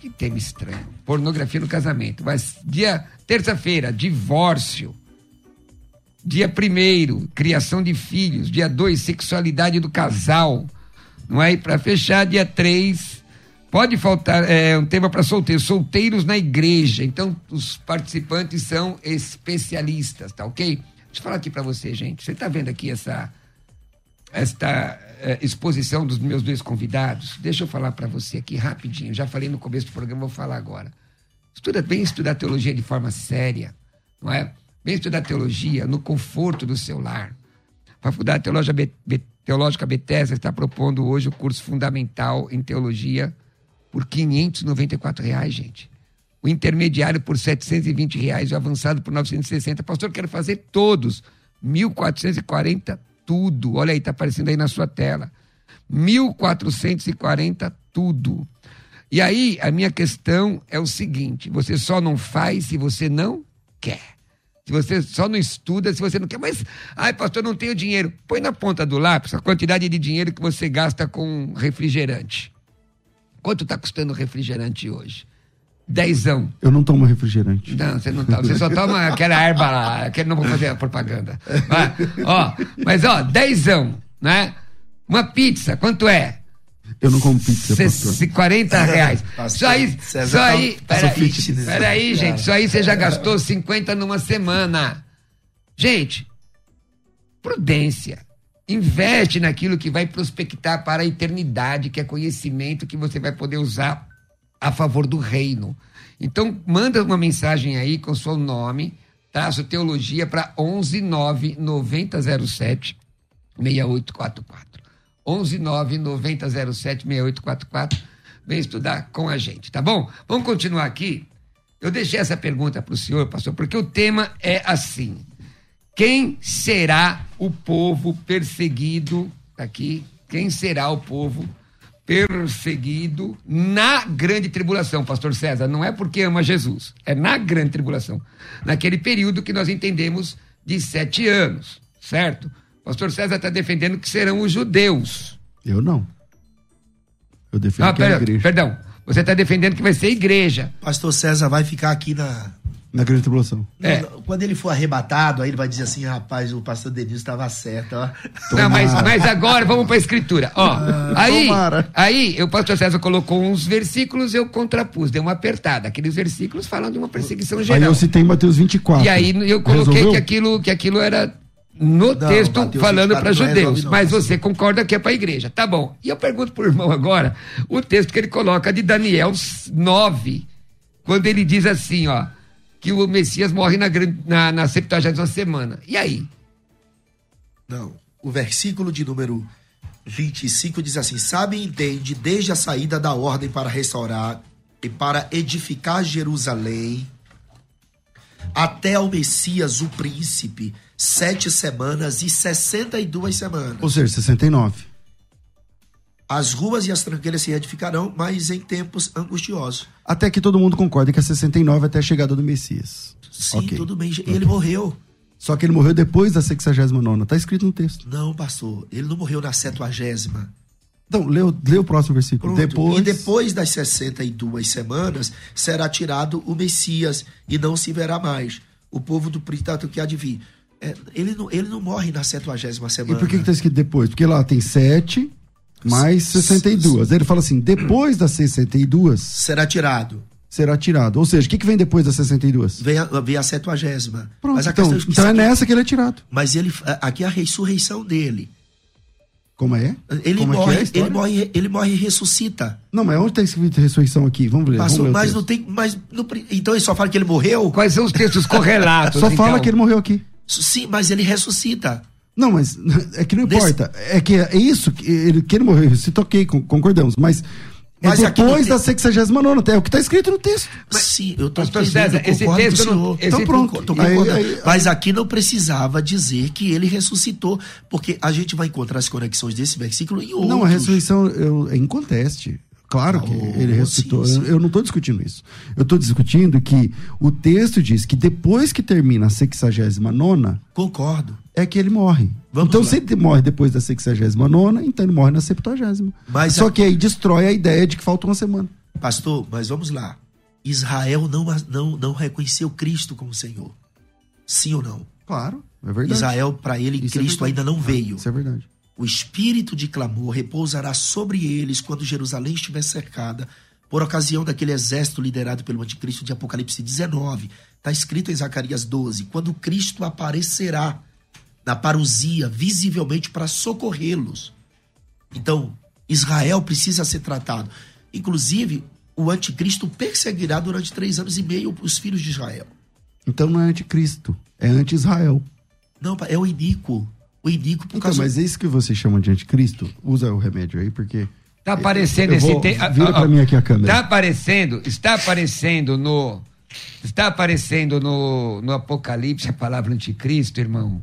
Que tema estranho. Pornografia no casamento. Mas dia terça-feira, divórcio. Dia primeiro, criação de filhos. Dia dois, sexualidade do casal. Não é? E para fechar, dia três, pode faltar é, um tema para solteiros, solteiros na igreja. Então, os participantes são especialistas, tá ok? Deixa eu falar aqui para você, gente. Você está vendo aqui essa esta é, exposição dos meus dois convidados? Deixa eu falar para você aqui rapidinho. Já falei no começo do programa, vou falar agora. Estuda bem estudar teologia de forma séria, não é? Vem estudar teologia no conforto do seu lar. A Faculdade Teológica, Be Teológica Bethesda está propondo hoje o curso fundamental em teologia por 594 reais, gente. O intermediário por 720 reais, o avançado por 960. Pastor, quero fazer todos. 1.440 tudo. Olha aí, está aparecendo aí na sua tela. 1.440 tudo. E aí, a minha questão é o seguinte: você só não faz se você não quer. Se você só não estuda, se você não quer. Mas, ai, pastor, não tenho dinheiro. Põe na ponta do lápis a quantidade de dinheiro que você gasta com refrigerante. Quanto está custando o refrigerante hoje? Dezão. Eu não tomo refrigerante. Não, você não toma. Você só toma aquela erva lá. Aquele, não vou fazer a propaganda. Mas, ó, mas, ó, dezão, né? Uma pizza, quanto é? Eu não como pizza, pastor. 40 reais. Só aí, só aí, peraí, peraí, gente, só aí você já gastou 50 numa semana. Gente, prudência. Investe naquilo que vai prospectar para a eternidade, que é conhecimento que você vai poder usar a favor do reino. Então, manda uma mensagem aí com seu nome, traço teologia para 119 9007 6844. 119 9007 6844. Vem estudar com a gente, tá bom? Vamos continuar aqui. Eu deixei essa pergunta para o senhor, pastor, porque o tema é assim: quem será o povo perseguido aqui? Quem será o povo perseguido na grande tribulação, pastor César? Não é porque ama Jesus, é na grande tribulação. Naquele período que nós entendemos de sete anos, certo? Pastor César está defendendo que serão os judeus. Eu não. Eu defendo ah, que é a igreja. Perdão. Você está defendendo que vai ser igreja. Pastor César vai ficar aqui na. Na grande tribulação. É. Quando ele for arrebatado, aí ele vai dizer assim: rapaz, o pastor Denilson estava certo. Ó. Não, mas, mas agora vamos para a escritura. Ó, ah, aí, aí o pastor César colocou uns versículos, eu contrapus, dei uma apertada. Aqueles versículos falam de uma perseguição geral. Aí eu citei Mateus 24. E aí eu coloquei que aquilo, que aquilo era no não, texto falando para judeus, não, mas você concorda que é para a igreja. Tá bom. E eu pergunto para o irmão agora o texto que ele coloca de Daniel 9, quando ele diz assim, ó, que o Messias morre na, na, na 70 semana. E aí? Não. O versículo de número 25 diz assim: Sabe e entende desde a saída da ordem para restaurar e para edificar Jerusalém até o Messias, o príncipe sete semanas e 62 semanas. Ou seja, 69. As ruas e as tranqueiras se edificarão, mas em tempos angustiosos. Até que todo mundo concorda que é 69 até a chegada do Messias. Sim, okay. tudo bem. Ele okay. morreu. Só que ele morreu depois da 69. Está escrito no texto. Não, pastor. Ele não morreu na 70. Então, lê, lê o próximo versículo. Depois... E depois das 62 semanas será tirado o Messias e não se verá mais. O povo do príncipe que há de vir. É, ele, não, ele não morre na 70 semana. E por que está escrito depois? Porque lá tem 7 mais 62. Ele fala assim: depois das 62. Será tirado. Será tirado. Ou seja, o que, que vem depois das 62? Vem a, vem a 70. Pronto, Mas a então, então é nessa que ele é tirado. Mas ele, aqui é a ressurreição dele. Como é? Ele, Como morre, é, é ele morre, ele morre e ressuscita. Não, mas onde está escrito ressurreição aqui? Vamos ver. Passou, vamos mas não tem. Mas, no, então ele só fala que ele morreu? Quais são os textos correlatos? só então? fala que ele morreu aqui. Sim, mas ele ressuscita. Não, mas é que não importa. Desse... É que é isso, que ele, que ele morreu, ok, concordamos, mas é mas depois da 69 é o que está escrito no texto. Mas, sim, eu estou César, esse texto não, esse então pronto. Tô, tô aí, aí, mas aqui não precisava dizer que ele ressuscitou, porque a gente vai encontrar as conexões desse versículo em outros. Não, a ressurreição eu, é inconteste. Claro que ele ressuscitou. Eu, não estou discutindo isso. Eu estou discutindo que o texto diz que depois que termina a 69 Concordo. É que ele morre. Vamos então, lá. se ele morre depois da 69, então ele morre na 70. Mas Só a... que aí destrói a ideia de que falta uma semana. Pastor, mas vamos lá. Israel não, não, não reconheceu Cristo como Senhor. Sim ou não? Claro, é verdade. Israel, para ele, isso é Cristo é ainda não veio. Isso é verdade. O espírito de clamor repousará sobre eles quando Jerusalém estiver cercada, por ocasião daquele exército liderado pelo anticristo de Apocalipse 19. Está escrito em Zacarias 12: quando Cristo aparecerá na parousia, visivelmente para socorrê-los. Então, Israel precisa ser tratado. Inclusive, o anticristo perseguirá durante três anos e meio os filhos de Israel. Então não é anticristo, é anti-Israel. Não, é o iníquo o iníquo por então, causa... Mas é isso que você chama de anticristo? Usa o remédio aí, porque... Tá aparecendo eu, eu esse... Te... Vira para mim aqui a câmera. Tá aparecendo, está aparecendo no... Está aparecendo no, no Apocalipse a palavra anticristo, irmão.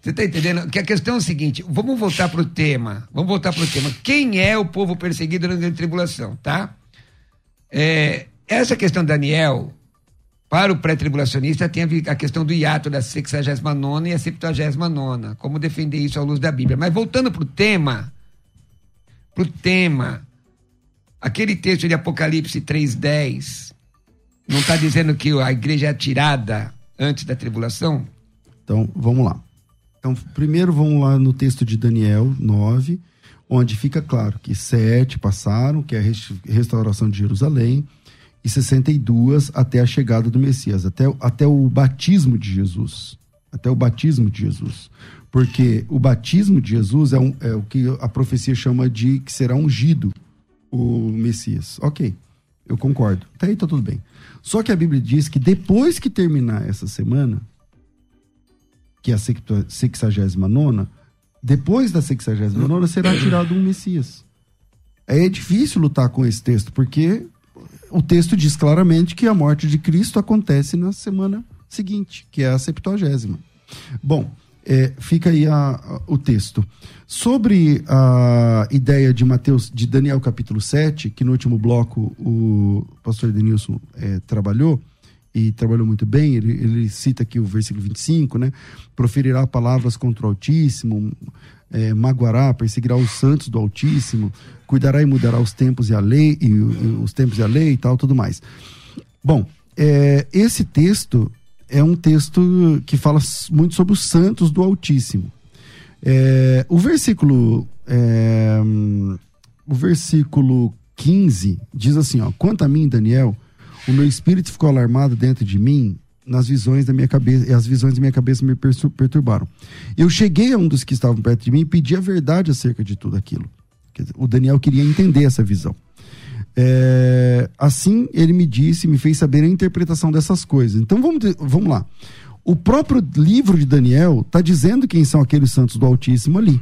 Você está entendendo? Que a questão é o seguinte: vamos voltar para o tema. Vamos voltar para o tema. Quem é o povo perseguido na grande tribulação, tá? É, essa questão Daniel, para o pré-tribulacionista, tem a questão do hiato da 69 e a 79. Como defender isso à luz da Bíblia. Mas voltando para o tema, para o tema, aquele texto de Apocalipse 3,10, não está dizendo que a igreja é tirada antes da tribulação? Então, vamos lá. Então, primeiro vamos lá no texto de Daniel 9, onde fica claro que sete passaram, que é a restauração de Jerusalém, e 62 até a chegada do Messias, até, até o batismo de Jesus. Até o batismo de Jesus. Porque o batismo de Jesus é, um, é o que a profecia chama de que será ungido o Messias. Ok, eu concordo. Até aí tá tudo bem. Só que a Bíblia diz que depois que terminar essa semana, que é a 69, depois da 69 será tirado um Messias. É difícil lutar com esse texto, porque o texto diz claramente que a morte de Cristo acontece na semana seguinte, que é a septuagésima. Bom, é, fica aí a, a, o texto. Sobre a ideia de Mateus, de Daniel capítulo 7, que no último bloco o pastor Denilson é, trabalhou, e trabalhou muito bem, ele, ele, cita aqui o versículo 25, né? Proferirá palavras contra o Altíssimo, é, magoará, perseguirá os santos do Altíssimo, cuidará e mudará os tempos e a lei, e, e os tempos e a lei e tal, tudo mais. Bom, é, esse texto é um texto que fala muito sobre os santos do Altíssimo. É, o versículo é, o versículo 15 diz assim, ó, quanto a mim, Daniel, o meu espírito ficou alarmado dentro de mim nas visões da minha cabeça, e as visões da minha cabeça me perturbaram. Eu cheguei a um dos que estavam perto de mim e pedi a verdade acerca de tudo aquilo. O Daniel queria entender essa visão. É, assim, ele me disse, me fez saber a interpretação dessas coisas. Então vamos, vamos lá. O próprio livro de Daniel está dizendo quem são aqueles santos do Altíssimo ali.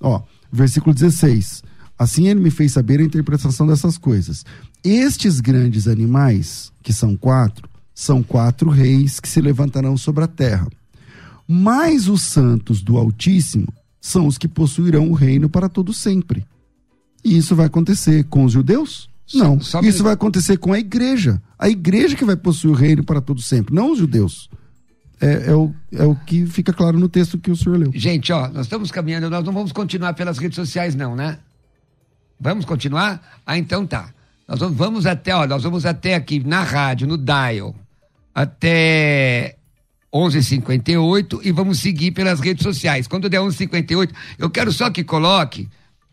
Ó, versículo 16. Assim ele me fez saber a interpretação dessas coisas. Estes grandes animais, que são quatro, são quatro reis que se levantarão sobre a terra. Mas os santos do Altíssimo são os que possuirão o reino para todo sempre. E isso vai acontecer com os judeus? Não. Só isso vai acontecer com a igreja. A igreja que vai possuir o reino para todo sempre, não os judeus. É, é, o, é o que fica claro no texto que o senhor leu. Gente, ó, nós estamos caminhando, nós não vamos continuar pelas redes sociais, não, né? Vamos continuar? Ah, então tá. Nós vamos, vamos até, ó, nós vamos até aqui na rádio, no dial, até 11:58 e vamos seguir pelas redes sociais. Quando der 11:58, eu quero só que coloque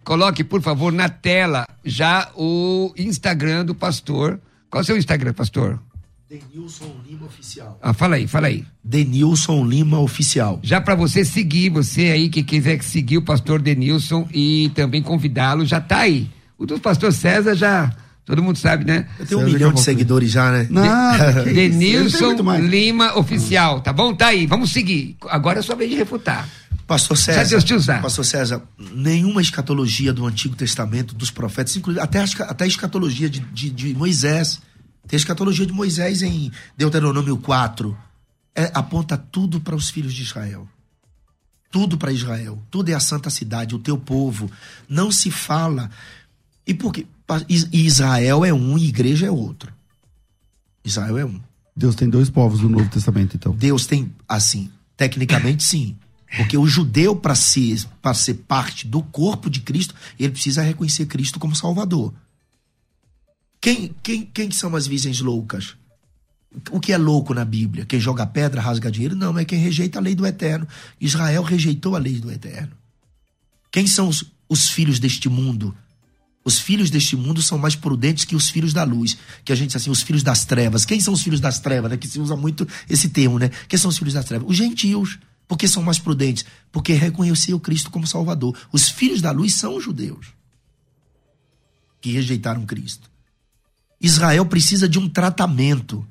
Coloque, por favor, na tela já o Instagram do pastor. Qual é o seu Instagram, pastor? Denilson Lima Oficial. Ah, fala aí, fala aí. Denilson Lima Oficial. Já para você seguir, você aí que quiser seguir o pastor Denilson e também convidá-lo, já tá aí. O do pastor César já Todo mundo sabe, né? Eu tenho um milhão de seguidores já, né? Nada. Denilson Lima Oficial, tá bom? Tá aí, vamos seguir. Agora é sua vez de refutar. Pastor César, Deus te usar. Pastor César, nenhuma escatologia do Antigo Testamento, dos profetas, inclusive até, até a escatologia de, de, de Moisés, tem a escatologia de Moisés em Deuteronômio 4, é, aponta tudo para os filhos de Israel. Tudo para Israel. Tudo é a santa cidade, o teu povo. Não se fala. E por quê? Israel é um e igreja é outro. Israel é um. Deus tem dois povos no Novo Testamento, então. Deus tem, assim, tecnicamente sim. Porque o judeu, para ser, ser parte do corpo de Cristo, ele precisa reconhecer Cristo como Salvador. Quem, quem, quem são as virgens loucas? O que é louco na Bíblia? Quem joga pedra, rasga dinheiro? Não, é quem rejeita a lei do eterno. Israel rejeitou a lei do eterno. Quem são os, os filhos deste mundo? Os filhos deste mundo são mais prudentes que os filhos da luz. Que a gente diz assim, os filhos das trevas. Quem são os filhos das trevas? Né? Que se usa muito esse termo, né? Quem são os filhos das trevas? Os gentios. Porque são mais prudentes? Porque reconheciam Cristo como Salvador. Os filhos da luz são os judeus. Que rejeitaram Cristo. Israel precisa de um tratamento.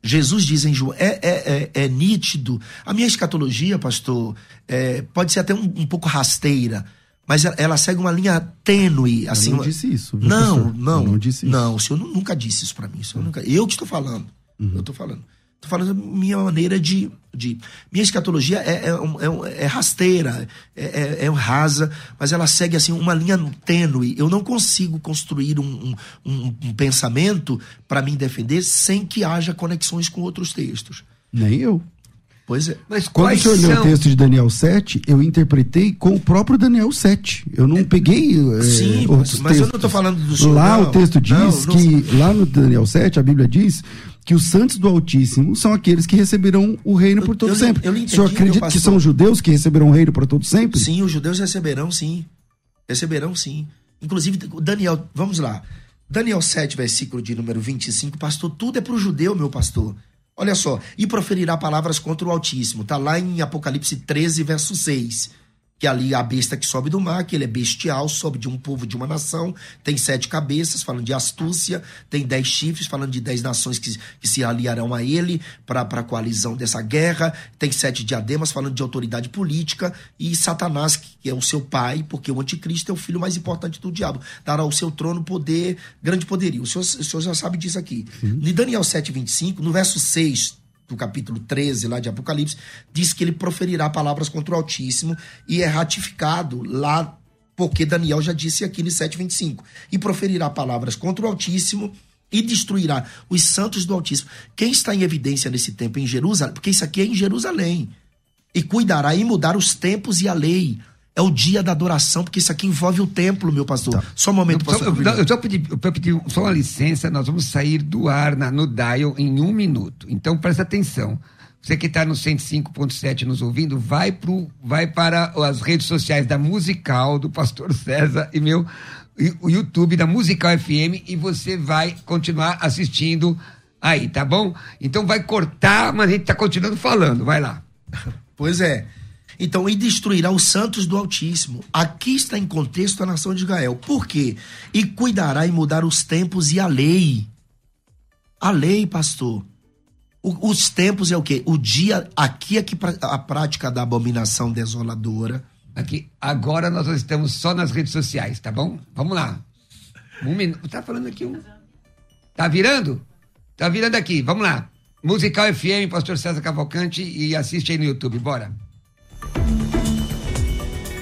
Jesus diz em João, é, é, é, é nítido. A minha escatologia, pastor, é, pode ser até um, um pouco rasteira, mas ela, ela, segue uma linha tênue. Assim, eu não disse isso. Não, professor? não. Eu não disse isso. Não, o senhor nunca disse isso para mim. Eu, nunca, eu que estou falando. Uhum. Eu estou falando. Estou falando minha maneira de, de. Minha escatologia é, é, é, é rasteira, é, é, é, rasa, mas ela segue assim uma linha tênue. Eu não consigo construir um, um, um pensamento para me defender sem que haja conexões com outros textos. Nem eu. Pois é. Mas Quando o senhor são... leu o texto de Daniel 7, eu interpretei com o próprio Daniel 7. Eu não é, peguei. Sim, é, mas, mas eu não estou falando do senhor. Lá não, o texto diz não, não... que, lá no Daniel 7, a Bíblia diz que os santos do Altíssimo são aqueles que receberão o reino por todo eu, sempre. Eu, eu entendi, o senhor acredita que são os judeus que receberão o reino por todo sempre? Sim, os judeus receberão, sim. Receberão, sim. Inclusive, Daniel, vamos lá. Daniel 7, versículo de número 25, pastor, tudo é para o judeu, meu pastor. Olha só, e proferirá palavras contra o Altíssimo. Está lá em Apocalipse 13, verso 6 que ali a besta que sobe do mar, que ele é bestial, sobe de um povo, de uma nação, tem sete cabeças, falando de astúcia, tem dez chifres, falando de dez nações que, que se aliarão a ele para a coalizão dessa guerra, tem sete diademas, falando de autoridade política, e Satanás, que é o seu pai, porque o anticristo é o filho mais importante do diabo, dará ao seu trono poder, grande poderio. O senhor, o senhor já sabe disso aqui. Uhum. Em Daniel 7, 25, no verso 6 do capítulo 13 lá de Apocalipse, diz que ele proferirá palavras contra o Altíssimo e é ratificado lá porque Daniel já disse aqui no 7:25, e proferirá palavras contra o Altíssimo e destruirá os santos do Altíssimo. Quem está em evidência nesse tempo em Jerusalém? Porque isso aqui é em Jerusalém. E cuidará em mudar os tempos e a lei é o dia da adoração, porque isso aqui envolve o templo, meu pastor. Tá. Só um momento, pastor. Só, eu, eu, só pedi, eu pedi só uma licença, nós vamos sair do ar na, no dial em um minuto. Então presta atenção. Você que está no 105.7 nos ouvindo, vai, pro, vai para as redes sociais da Musical, do Pastor César e meu, o YouTube da Musical FM e você vai continuar assistindo aí, tá bom? Então vai cortar, mas a gente está continuando falando. Vai lá. Pois é. Então, e destruirá os santos do Altíssimo. Aqui está em contexto a nação de Israel. Por quê? E cuidará em mudar os tempos e a lei. A lei, pastor. O, os tempos é o quê? O dia, aqui é que a prática da abominação desoladora. Aqui, agora nós estamos só nas redes sociais, tá bom? Vamos lá. Um minuto. Tá falando aqui um. Tá virando? Tá virando aqui. Vamos lá. Musical FM, Pastor César Cavalcante e assiste aí no YouTube. Bora.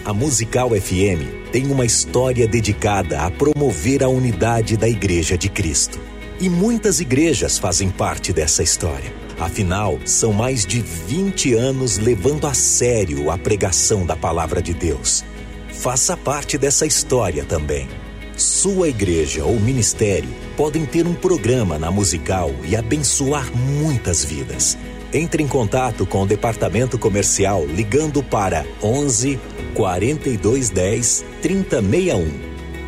A Musical FM tem uma história dedicada a promover a unidade da Igreja de Cristo. E muitas igrejas fazem parte dessa história. Afinal, são mais de 20 anos levando a sério a pregação da palavra de Deus. Faça parte dessa história também. Sua igreja ou ministério podem ter um programa na Musical e abençoar muitas vidas. Entre em contato com o departamento comercial ligando para 11 4210 3061.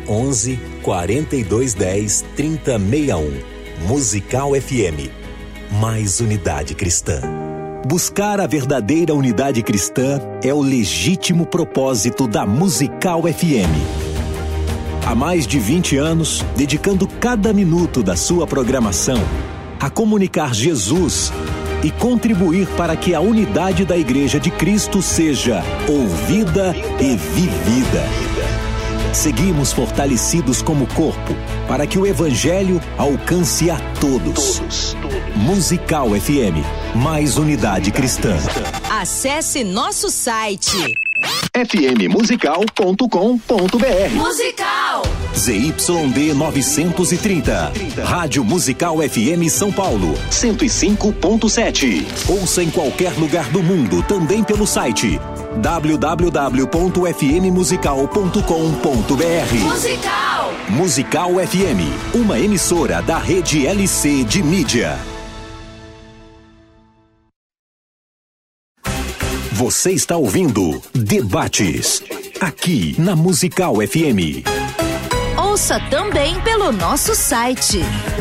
11 4210 3061. Musical FM. Mais unidade cristã. Buscar a verdadeira unidade cristã é o legítimo propósito da Musical FM. Há mais de 20 anos, dedicando cada minuto da sua programação a comunicar Jesus e contribuir para que a unidade da Igreja de Cristo seja ouvida e vivida. Seguimos fortalecidos como corpo para que o Evangelho alcance a todos. Musical FM, mais unidade cristã. Acesse nosso site fmmusical.com.br Musical. ZYD 930. Rádio Musical FM São Paulo, 105.7. Ouça em qualquer lugar do mundo, também pelo site www.fmmusical.com.br. Musical. Musical FM, uma emissora da rede LC de mídia. Você está ouvindo Debates, aqui na Musical FM. Ouça também pelo nosso site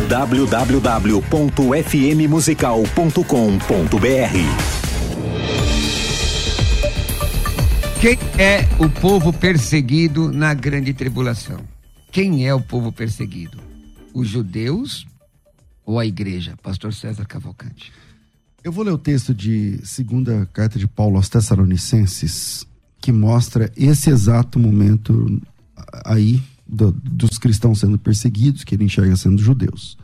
www.fmmusical.com.br. Quem é o povo perseguido na grande tribulação? Quem é o povo perseguido? Os judeus ou a igreja? Pastor César Cavalcante. Eu vou ler o texto de segunda carta de Paulo aos Tessalonicenses, que mostra esse exato momento aí do, dos cristãos sendo perseguidos, que ele enxerga sendo judeus.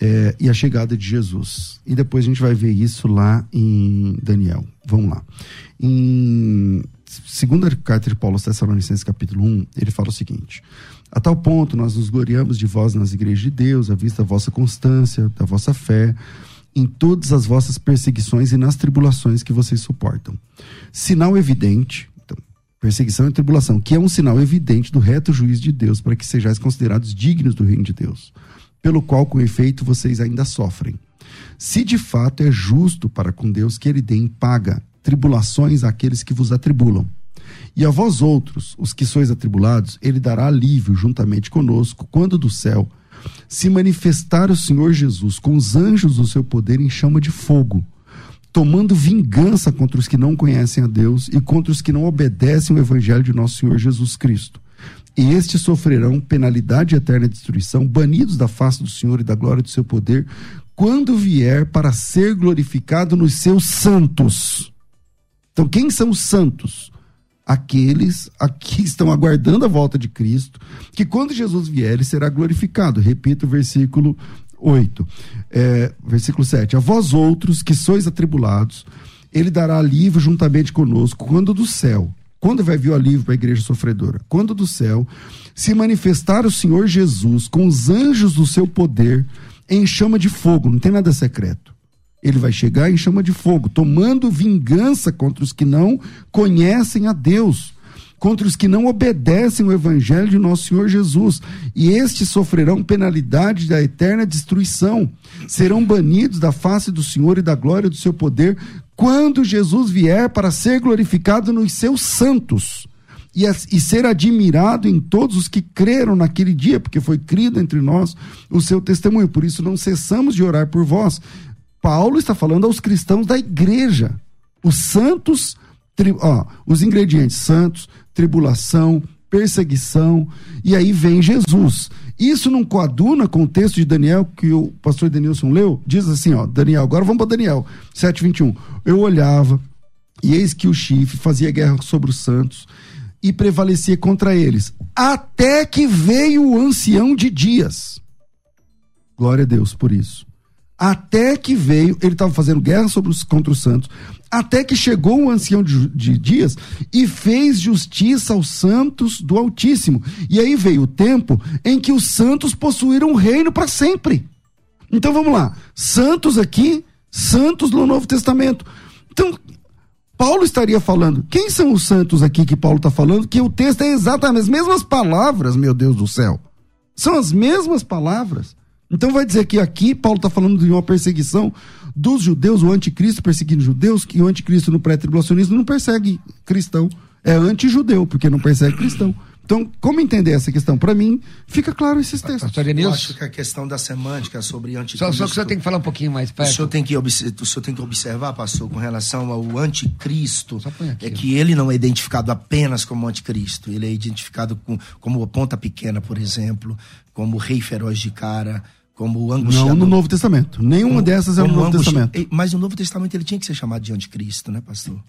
É, e a chegada de Jesus. E depois a gente vai ver isso lá em Daniel. Vamos lá. Em segunda carta de Paulo aos Tessalonicenses, capítulo 1, ele fala o seguinte: A tal ponto nós nos gloriamos de vós nas igrejas de Deus, à vista da vossa constância, da vossa fé, em todas as vossas perseguições e nas tribulações que vocês suportam. Sinal evidente, perseguição e tribulação, que é um sinal evidente do reto juiz de Deus, para que sejais considerados dignos do reino de Deus, pelo qual, com efeito, vocês ainda sofrem. Se de fato é justo para com Deus que ele dê em paga tribulações àqueles que vos atribulam. E a vós outros, os que sois atribulados, ele dará alívio juntamente conosco, quando do céu se manifestar o Senhor Jesus com os anjos do seu poder em chama de fogo, tomando vingança contra os que não conhecem a Deus e contra os que não obedecem o evangelho de nosso Senhor Jesus Cristo. E estes sofrerão penalidade e eterna destruição, banidos da face do Senhor e da glória do seu poder, quando vier para ser glorificado nos seus santos. Então, quem são os santos? aqueles que estão aguardando a volta de Cristo, que quando Jesus vier, ele será glorificado. Repito o versículo 8. É, versículo 7. A vós outros que sois atribulados, ele dará alívio juntamente conosco, quando do céu. Quando vai vir o alívio para a igreja sofredora? Quando do céu se manifestar o Senhor Jesus com os anjos do seu poder em chama de fogo, não tem nada secreto ele vai chegar em chama de fogo, tomando vingança contra os que não conhecem a Deus, contra os que não obedecem o evangelho de nosso Senhor Jesus. E estes sofrerão penalidade da eterna destruição, serão banidos da face do Senhor e da glória do seu poder, quando Jesus vier para ser glorificado nos seus santos. E, e, ser admirado em todos os que creram naquele dia, porque foi crido entre nós o seu testemunho. Por isso não cessamos de orar por vós, Paulo está falando aos cristãos da igreja. Os santos, tri, ó, os ingredientes santos, tribulação, perseguição, e aí vem Jesus. Isso não coaduna com o texto de Daniel que o pastor Denilson leu? Diz assim, ó, Daniel, agora vamos para Daniel, 7:21. Eu olhava e eis que o chifre fazia guerra sobre os santos e prevalecia contra eles, até que veio o ancião de dias. Glória a Deus por isso até que veio, ele estava fazendo guerra sobre os, contra os santos, até que chegou o ancião de, de Dias e fez justiça aos santos do Altíssimo. E aí veio o tempo em que os santos possuíram o reino para sempre. Então vamos lá, santos aqui, santos no Novo Testamento. Então, Paulo estaria falando, quem são os santos aqui que Paulo está falando? Que o texto é exatamente as mesmas palavras, meu Deus do céu. São as mesmas palavras. Então vai dizer que aqui Paulo está falando de uma perseguição dos judeus, o anticristo perseguindo judeus, que o anticristo no pré-tribulacionismo não persegue cristão, é anti-judeu, porque não persegue cristão. Então, como entender essa questão? Para mim, fica claro esses textos. Pastor Eu acho que a questão da semântica sobre anticristo... Só, só que o senhor tem que falar um pouquinho mais perto. O senhor tem que, o senhor tem que observar, pastor, com relação ao anticristo, aqui, é que ele não é identificado apenas como anticristo. Ele é identificado com, como ponta pequena, por exemplo, como rei feroz de cara, como angustiador. Não no Novo Testamento. Nenhuma como, dessas é no Novo angusti... Testamento. Mas no Novo Testamento ele tinha que ser chamado de anticristo, né, pastor?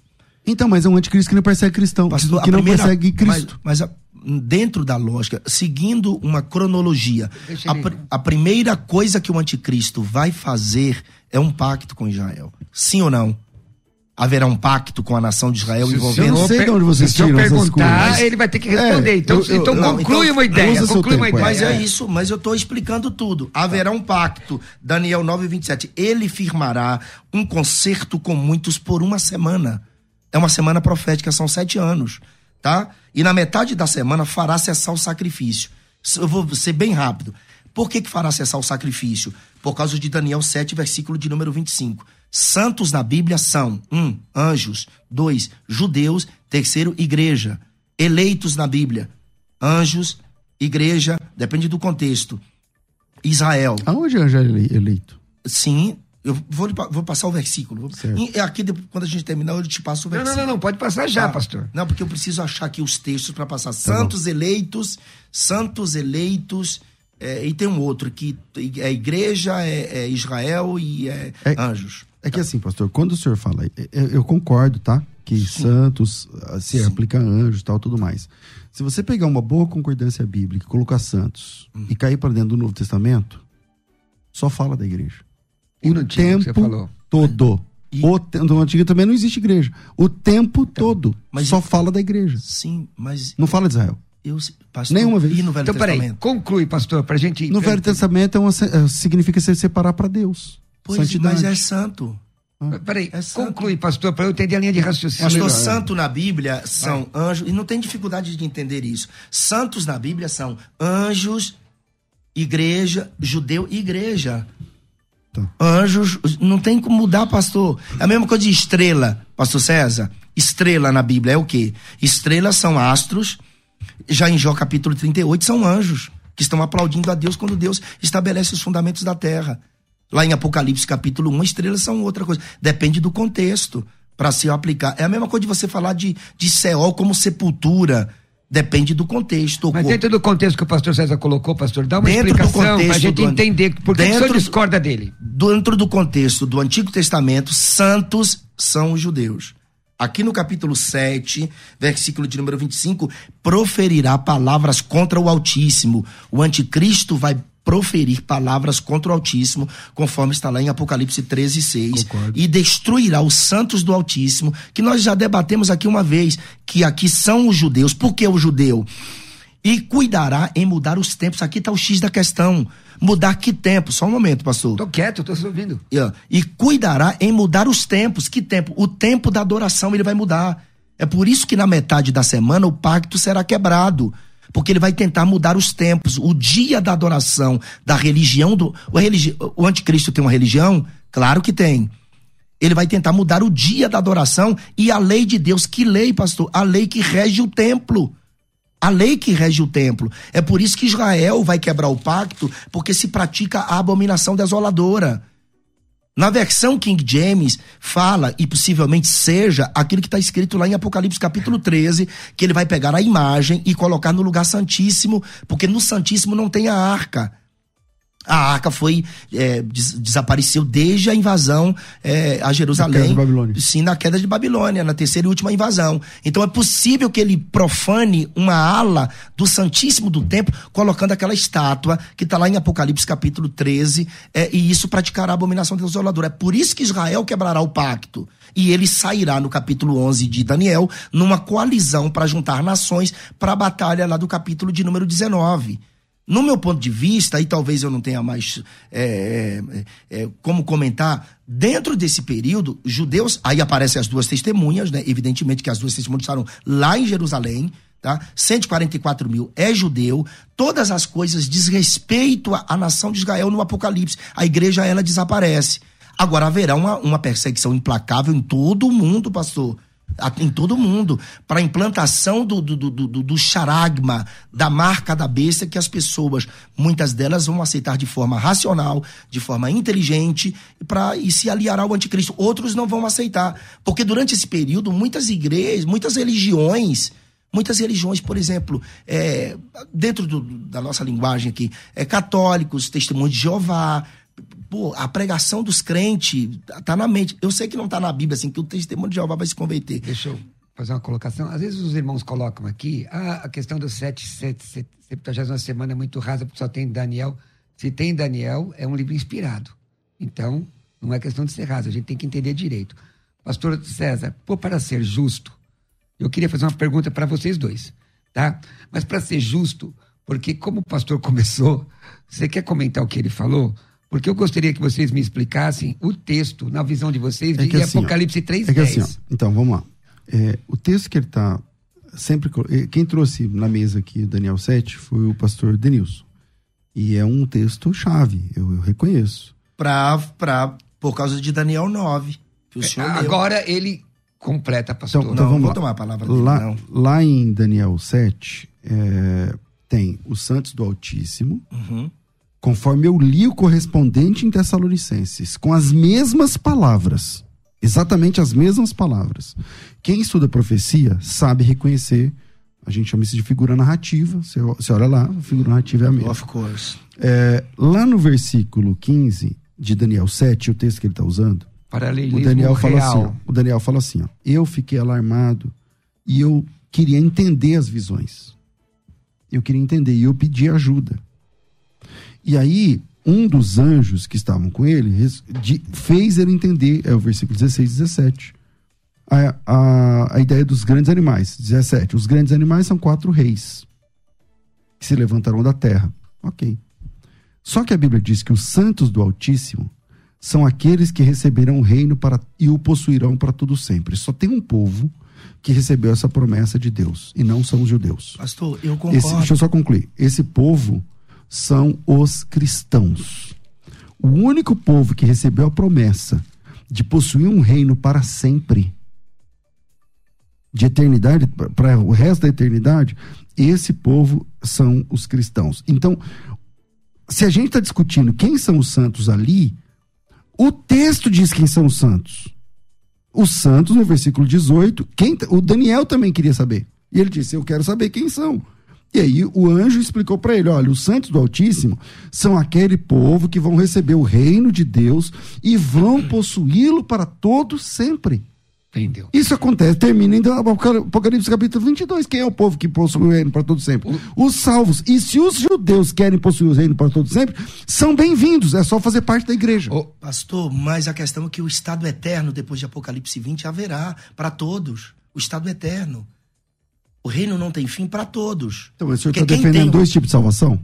Então, mas é um anticristo que não persegue cristão, pastor, que não primeira, persegue Cristo. Mas, mas a, dentro da lógica, seguindo uma cronologia, a, a, primeira coisa que o anticristo vai fazer é um pacto com Israel. Sim ou não? Haverá um pacto com a nação de Israel se envolvendo. Eu não sei de onde vocês tiram Se eu perguntar, ele vai ter que responder. É, então, eu, eu, então não, conclui então, uma ideia. Conclui uma ideia. Mas é isso, mas eu estou explicando tudo. Haverá um pacto. Daniel 9, 27. Ele firmará um concerto com muitos por uma semana. É uma semana profética, são sete anos tá? E na metade da semana fará cessar o sacrifício. Eu vou ser bem rápido. Por que, que fará cessar o sacrifício? Por causa de Daniel 7, versículo de número 25. Santos na Bíblia são: um, anjos, dois, judeus, terceiro, igreja. Eleitos na Bíblia: anjos, igreja, depende do contexto. Israel. Aonde é anjo é eleito? Sim, eu vou, vou passar o versículo. E aqui, quando a gente terminar, eu te passo o versículo. Não, não, não, pode passar já, tá? pastor. Não, porque eu preciso achar aqui os textos para passar. Tá santos eleitos, santos eleitos, é, e tem um outro que é igreja, é, é Israel e é, é, anjos. É que assim, pastor, quando o senhor fala, eu, eu concordo, tá? Que Sim. santos ah, se Sim. aplica a anjos tal, tudo mais. Se você pegar uma boa concordância bíblica, colocar santos hum. e cair para dentro do Novo Testamento, só fala da igreja. E o tempo todo. E... O, no Antigo também não existe igreja. O tempo então, todo. Mas só fala da igreja. Sim, mas. Não fala de Israel. Eu, pastor, Nenhuma vez. E no Velho então, Testamento? peraí, conclui, pastor, pra gente. No Velho Testamento é uma, é, significa se separar para Deus. Pois, Santidade. mas é santo. Ah. Peraí, é conclui, pastor, para eu entender a linha de raciocínio. Pastor, santo na Bíblia são anjos, e não tem dificuldade de entender isso. Santos na Bíblia são anjos, igreja, judeu e igreja. Tá. Anjos, não tem como mudar, pastor. É a mesma coisa de estrela, pastor César. Estrela na Bíblia é o quê? Estrelas são astros, já em Jó capítulo 38 são anjos que estão aplaudindo a Deus quando Deus estabelece os fundamentos da terra. Lá em Apocalipse capítulo 1, estrelas são outra coisa. Depende do contexto para se aplicar. É a mesma coisa de você falar de, de Seol como sepultura Depende do contexto. Mas dentro do contexto que o pastor César colocou, pastor, dá uma dentro explicação para a gente do, entender por que, o senhor discorda dele. Dentro do contexto do Antigo Testamento, santos são os judeus. Aqui no capítulo 7, versículo de número 25, proferirá palavras contra o Altíssimo. O anticristo vai proferir palavras contra o Altíssimo, conforme está lá em Apocalipse 13, 6, Concordo. e destruirá os santos do Altíssimo, que nós já debatemos aqui uma vez, que aqui são os judeus. Por que o judeu? E cuidará em mudar os tempos. Aqui está o X da questão. Mudar que tempo? Só um momento, pastor. Tô quieto, tô ouvindo. E cuidará em mudar os tempos. Que tempo? O tempo da adoração ele vai mudar. É por isso que na metade da semana o pacto será quebrado porque ele vai tentar mudar os tempos. O dia da adoração da religião do. O, religi, o anticristo tem uma religião? Claro que tem. Ele vai tentar mudar o dia da adoração e a lei de Deus. Que lei, pastor? A lei que rege o templo. A lei que rege o templo. É por isso que Israel vai quebrar o pacto, porque se pratica a abominação desoladora. Na versão King James, fala, e possivelmente seja, aquilo que está escrito lá em Apocalipse capítulo 13, que ele vai pegar a imagem e colocar no lugar santíssimo, porque no santíssimo não tem a arca. A arca foi é, des desapareceu desde a invasão é, a Jerusalém. Na sim, na queda de Babilônia, na terceira e última invasão. Então é possível que ele profane uma ala do Santíssimo do Templo, colocando aquela estátua que está lá em Apocalipse capítulo 13, é, e isso praticará a abominação desoladora. É por isso que Israel quebrará o pacto. E ele sairá no capítulo 11 de Daniel, numa coalizão para juntar nações para a batalha lá do capítulo de número 19. No meu ponto de vista, e talvez eu não tenha mais é, é, é, como comentar, dentro desse período, judeus, aí aparecem as duas testemunhas, né? Evidentemente que as duas testemunhas estavam lá em Jerusalém, tá? 144 mil é judeu, todas as coisas diz respeito à, à nação de Israel no Apocalipse. A igreja, ela desaparece. Agora haverá uma, uma perseguição implacável em todo o mundo, pastor em todo mundo, para a implantação do, do, do, do, charagma, da marca da besta, que as pessoas, muitas delas, vão aceitar de forma racional, de forma inteligente, pra, e se aliar ao anticristo. Outros não vão aceitar. Porque durante esse período, muitas igrejas, muitas religiões, muitas religiões, por exemplo, é, dentro do, da nossa linguagem aqui, é, católicos, testemunhos de Jeová, pô, a pregação dos crentes tá na mente. Eu sei que não tá na Bíblia, assim, que o testemunho de Jeová vai se converter. Deixa eu fazer uma colocação. Às vezes os irmãos colocam aqui, ah, a questão sete, septuagésima semana é muito rasa, porque só tem Daniel. Se tem Daniel, é um livro inspirado. Então, não é questão de ser raso, a gente tem que entender direito. Pastor César, pô, para ser justo, eu queria fazer uma pergunta para vocês dois, tá? Mas para ser justo, porque como o pastor começou, você quer comentar o que ele falou? Porque eu gostaria que vocês me explicassem o texto, na visão de vocês, É de que assim, Apocalipse 3, É que assim, ó, então, vamos lá. É, o texto que ele está sempre. eh, Quem trouxe na mesa aqui o Daniel 7 foi o pastor Denilson. E é um texto chave, eu, eu reconheço. Pra, pra, por causa de Daniel 9, que o senhor leu. Agora ele completa, pastor. Então, Não, vamos vou lá. tomar a palavra dele, Lá, não. lá em Daniel 7, é, tem os santos do Altíssimo, Uhum. Conforme eu li o correspondente em Tessalonicenses, com as mesmas palavras. Exatamente as mesmas palavras. Quem estuda profecia sabe reconhecer. A gente chama isso de figura narrativa. Você, você olha lá, a figura narrativa é a mesma. Of course. É, lá no versículo 15 de Daniel 7, o texto que ele está usando, Paralelismo o Daniel fala assim, o Daniel fala assim, ó, eu fiquei alarmado e eu queria entender as visões. Eu queria entender e eu pedi ajuda. E aí, um dos anjos que estavam com ele de- fez ele entender, é o versículo 16 e 17. A, a, a ideia dos grandes animais. 17. Os grandes animais são quatro reis que se levantarão da terra. Ok. Só que a Bíblia diz que os santos do Altíssimo são aqueles que receberão o reino para, e o possuirão para todo sempre. Só tem um povo que recebeu essa promessa de Deus, e não são os judeus. Pastor, eu concordo. Esse, deixa eu só concluir. Esse povo são os cristãos. O único povo que recebeu a promessa de possuir um reino para sempre, de eternidade, para o resto da eternidade, esse povo são os cristãos. Então, se a gente está discutindo quem são os santos ali, o texto diz quem são os santos. Os santos, no versículo 18, quem, o Daniel também queria saber. E ele disse: Eu quero saber quem são. E aí o anjo explicou para ele: olha, os santos do Altíssimo são aquele povo que vão receber o reino de Deus e vão possuí-lo para todo sempre. Entendeu? Isso acontece, termina em Apocalipse capítulo 22. Quem é o povo que possui o reino para todo sempre? Os salvos. E se os judeus querem possuir o reino para todo sempre, são bem-vindos. É só fazer parte da igreja. Ô, Pastor, mas a questão é que o estado eterno, depois de Apocalipse 20, haverá para todos. O estado eterno. O reino não tem fim para todos. Então, o senhor está defendendo tem dois tipos de salvação?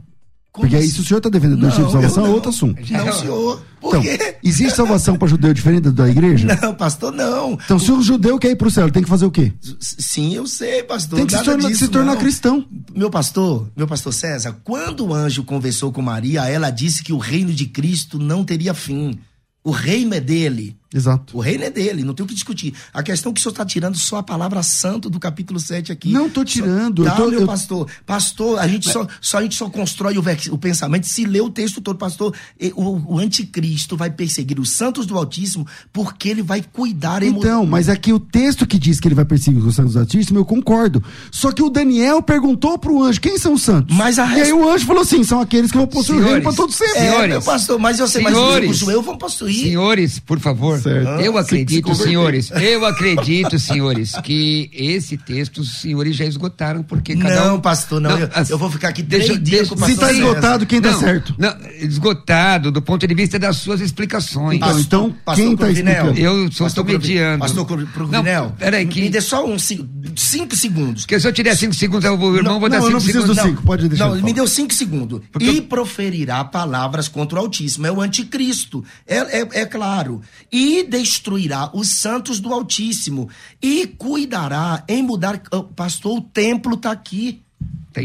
Como Porque aí, assim? se o senhor está defendendo dois Não, tipos de salvação, é outro assunto. Não, senhor. Por Então, quê? existe salvação para judeu diferente da igreja? Não, pastor, não. Então, se o judeu quer ir para o céu, ele tem que fazer o quê? Sim, eu sei, pastor. Tem que se tornar, disso, se tornar não. cristão. Meu pastor, meu pastor César, quando o anjo conversou com Maria, ela disse que o reino de Cristo não teria fim. O reino é dele. Exato. O reino é dele, não tem o que discutir. A questão é que o senhor está tirando só a palavra santo do capítulo 7 aqui. Não tô tirando, Só, eu tá, tô- meu eu- pastor. Pastor, a gente, só, só, a gente só constrói o, vers- o pensamento se lê o texto todo. Pastor, e- o, o anticristo vai perseguir os santos do Altíssimo porque ele vai cuidar Então, mas aqui o texto que diz que ele vai perseguir os santos altíssimos, eu concordo. Só que o Daniel perguntou pro anjo, quem são os santos? Mas a E aí o anjo falou assim, são aqueles que vão possuir o reino Senhores, para todos sempre. É, Senhores, meu pastor, mas eu sei, mas senhores, os judeus vão possuir. Senhores, por favor. Certo. Eu Se- se acredito, converter. senhores. Eu acredito, senhores, que esse texto os senhores já esgotaram, porque cada Não, um. pastor, não. eu, as- eu vou ficar aqui deixa- três dias deixa- com o Se pastor tá César. esgotado, quem tá não, certo? Não, esgotado do ponto de vista das suas explicações. Então, então, quem tá Cruvinel, explicando? Eu só estou mediando. Pastor Cru- Cruvinel, Não, peraí, que- me dê só uns ci- cinco segundos. Porque se eu tiver cinco segundos, eu vou, irmão, Não, vou dar não, eu cinco não preciso segundos. dos cinco, pode deixar Não, me deu cinco segundos. Porque e eu- proferirá palavras contra o Altíssimo. É o anticristo. É, é, é claro. E destruirá os santos do Altíssimo. E cuidará em mudar. Pastor, o templo está aqui.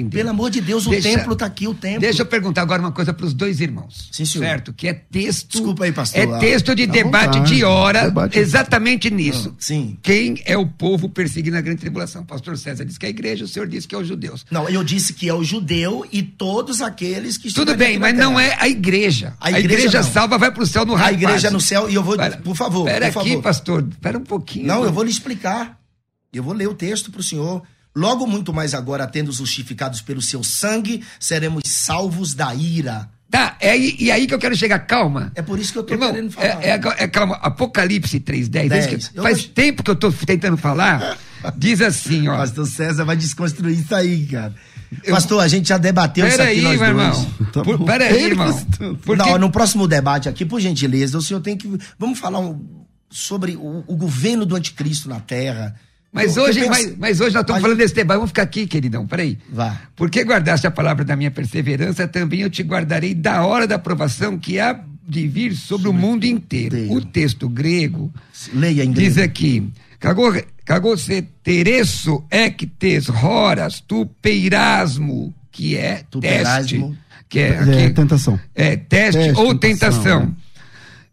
Pelo amor de Deus, o Deixa- templo está aqui, o templo. Deixa eu perguntar agora uma coisa para os dois irmãos. Sim, senhor. Certo? Que é texto. Desculpa aí, pastor. É texto de À debate vontade. de hora, Debate. exatamente nisso. Ah, sim. Quem é o povo perseguido na grande tribulação? Pastor César disse que é a igreja, o senhor disse que é os judeus. Não, eu disse que é o judeu e todos aqueles que Tudo estiverem bem, mas não é a igreja. A igreja não. salva vai para o céu no raio. A igreja no céu, e eu vou. Pera- por favor. Espera aqui, favor. pastor. Espera um pouquinho. Não, eu vou lhe explicar. Eu vou ler o texto para o senhor. Logo muito mais agora, tendo justificados pelo seu sangue, seremos salvos da ira. Tá, é e aí que eu quero chegar. Calma. É por isso que eu tô Irmão, querendo falar. é, é- é- calma, Apocalipse 3.10, é isso. Eu faz vou- tempo que eu tô tentando falar, diz assim, ó. Pastor César vai desconstruir isso aí, cara. Pastor, a gente já debateu isso Pera aqui aí, nós meu dois. irmão. Tá Por-. Pera aí, irmão. Porque- Não, no próximo debate aqui, por gentileza, o senhor tem que. Vamos falar um- sobre o, o governo do anticristo na Terra. Mas hoje, penso- mas, mas hoje nós estamos falando desse debate. Vamos ficar aqui, queridão. Peraí. Vá. Porque guardaste a palavra da minha perseverança, também eu te guardarei da hora da aprovação que há de vir sobre o mundo inteiro. inteiro. O texto grego Leia em diz grego. aqui: cagou, cagou se teresso ectes horas tu peirasmo, que é Tu teste, peirasmo. que é, É, aqui- tentação. é teste, Teste, ou tentação, tentação. né?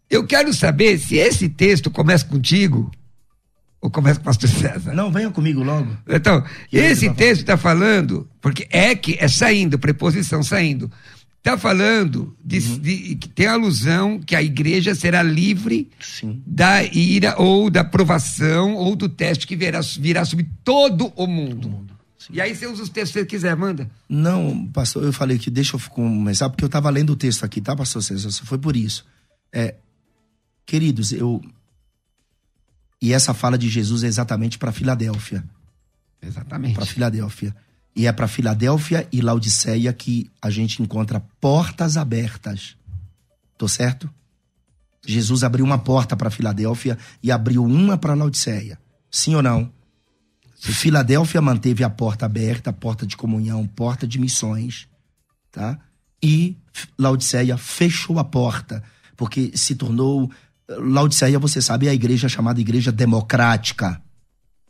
Eu quero saber se esse texto começa contigo ou começa com o pastor César. Não, venha comigo logo. Então, E aí, esse texto está falando, porque é que é saindo, preposição saindo. Está falando de, Uhum. de- que tem alusão que a igreja será livre Sim. da ira ou da provação ou do teste que virá, virá sobre todo o mundo. E aí você usa os textos que você quiser, manda. Não, pastor, eu falei que deixa eu começar, porque eu estava lendo o texto aqui, tá, pastor César? Foi por isso. É, queridos, eu. E essa fala de Jesus é exatamente para Filadélfia. Exatamente. Para Filadélfia. E é para Filadélfia e Laodiceia que a gente encontra portas abertas. Tô certo? Jesus abriu uma porta para Filadélfia e abriu uma para Laodiceia. Sim ou não? Filadélfia manteve a porta aberta, a porta de comunhão, porta de missões, tá? E Laodiceia fechou a porta, porque se tornou Laodiceia, você sabe, é a igreja chamada igreja democrática.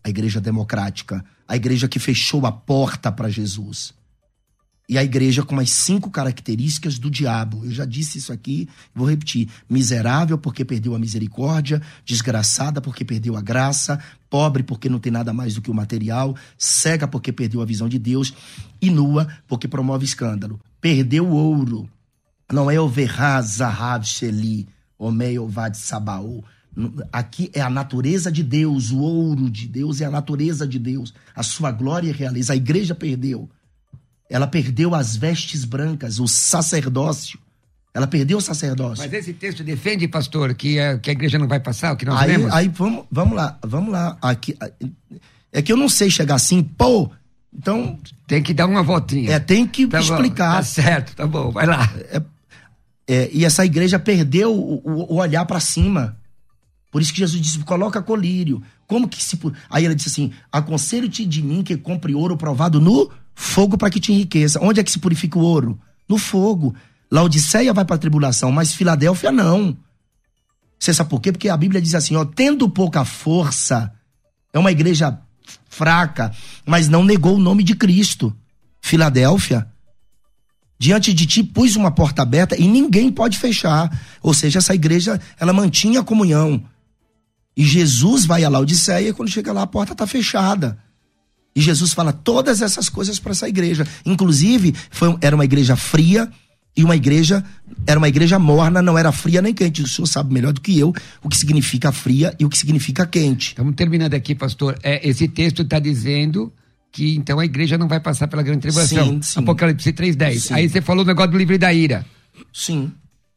A igreja democrática, a igreja que fechou a porta para Jesus. E a igreja com as cinco características do diabo. Eu já disse isso aqui, vou repetir: miserável porque perdeu a misericórdia, desgraçada porque perdeu a graça, pobre porque não tem nada mais do que o material, cega porque perdeu a visão de Deus e nua porque promove escândalo. Perdeu o ouro. Não é o Verraz Zahav Sheli, Omei Ovad Sabaú. Aqui é a natureza de Deus, o ouro de Deus é a natureza de Deus, a sua glória e realeza. A igreja perdeu. Ela perdeu as vestes brancas, o sacerdócio. Ela perdeu o sacerdócio. Mas esse texto defende, pastor, que a, que a igreja não vai passar, o que nós Aí, lemos? aí vamos, vamos lá, vamos lá. Aqui, é que eu não sei chegar assim, pô. Então, Tem que dar uma voltinha. é, tem que Tá bom, explicar. Tá certo, tá bom, vai lá. É, e essa igreja perdeu o, o- olhar para cima. Por isso que Jesus disse: coloca colírio. Como que se. Aí ele disse assim: aconselho-te de mim que compre ouro provado no fogo para que te enriqueça. Onde é que se purifica o ouro? No fogo. Laodiceia vai para a tribulação, mas Filadélfia não. Você sabe por quê? Porque a Bíblia diz assim: ó, tendo pouca força, é uma igreja fraca, mas não negou o nome de Cristo. Filadélfia, diante de ti pus uma porta aberta e ninguém pode fechar. Ou seja, essa igreja, ela mantinha a comunhão. E Jesus vai a Laodiceia e quando chega lá a porta está fechada. E Jesus fala todas essas coisas para essa igreja. Inclusive, foi, era uma igreja fria e uma igreja era uma igreja morna, não era fria nem quente. O senhor sabe melhor do que eu o que significa fria e o que significa quente. Estamos terminando aqui, pastor. É, esse texto está dizendo que então a igreja não vai passar pela grande tribulação. Sim, sim. Apocalipse 3.10. Sim. Aí você falou o negócio do livre da ira. Sim.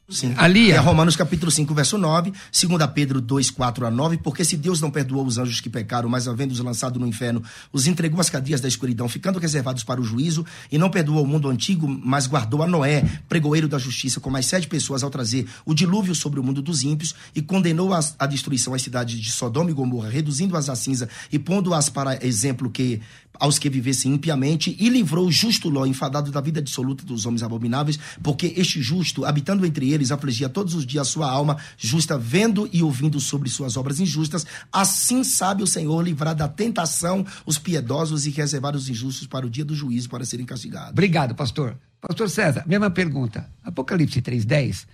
Sim. Ali, é. Romanos capítulo 5, verso 9, 2 Pedro 2, 4 a 9, porque se Deus não perdoou os anjos que pecaram, mas havendo-os lançado no inferno, os entregou às cadeias da escuridão, ficando reservados para o juízo, e não perdoou o mundo antigo, mas guardou a Noé, pregoeiro da justiça, com mais sete pessoas ao trazer o dilúvio sobre o mundo dos ímpios, e condenou à destruição as cidades de Sodoma e Gomorra, reduzindo-as a cinza e pondo-as para exemplo que aos que vivessem impiamente e livrou o justo Ló, enfadado da vida dissoluta dos homens abomináveis, porque este justo, habitando entre eles, afligia todos os dias a sua alma justa, vendo e ouvindo sobre suas obras injustas. Assim sabe o Senhor livrar da tentação os piedosos e reservar os injustos para o dia do juízo, para serem castigados. Obrigado, pastor. Pastor César, mesma pergunta. Apocalipse 3,10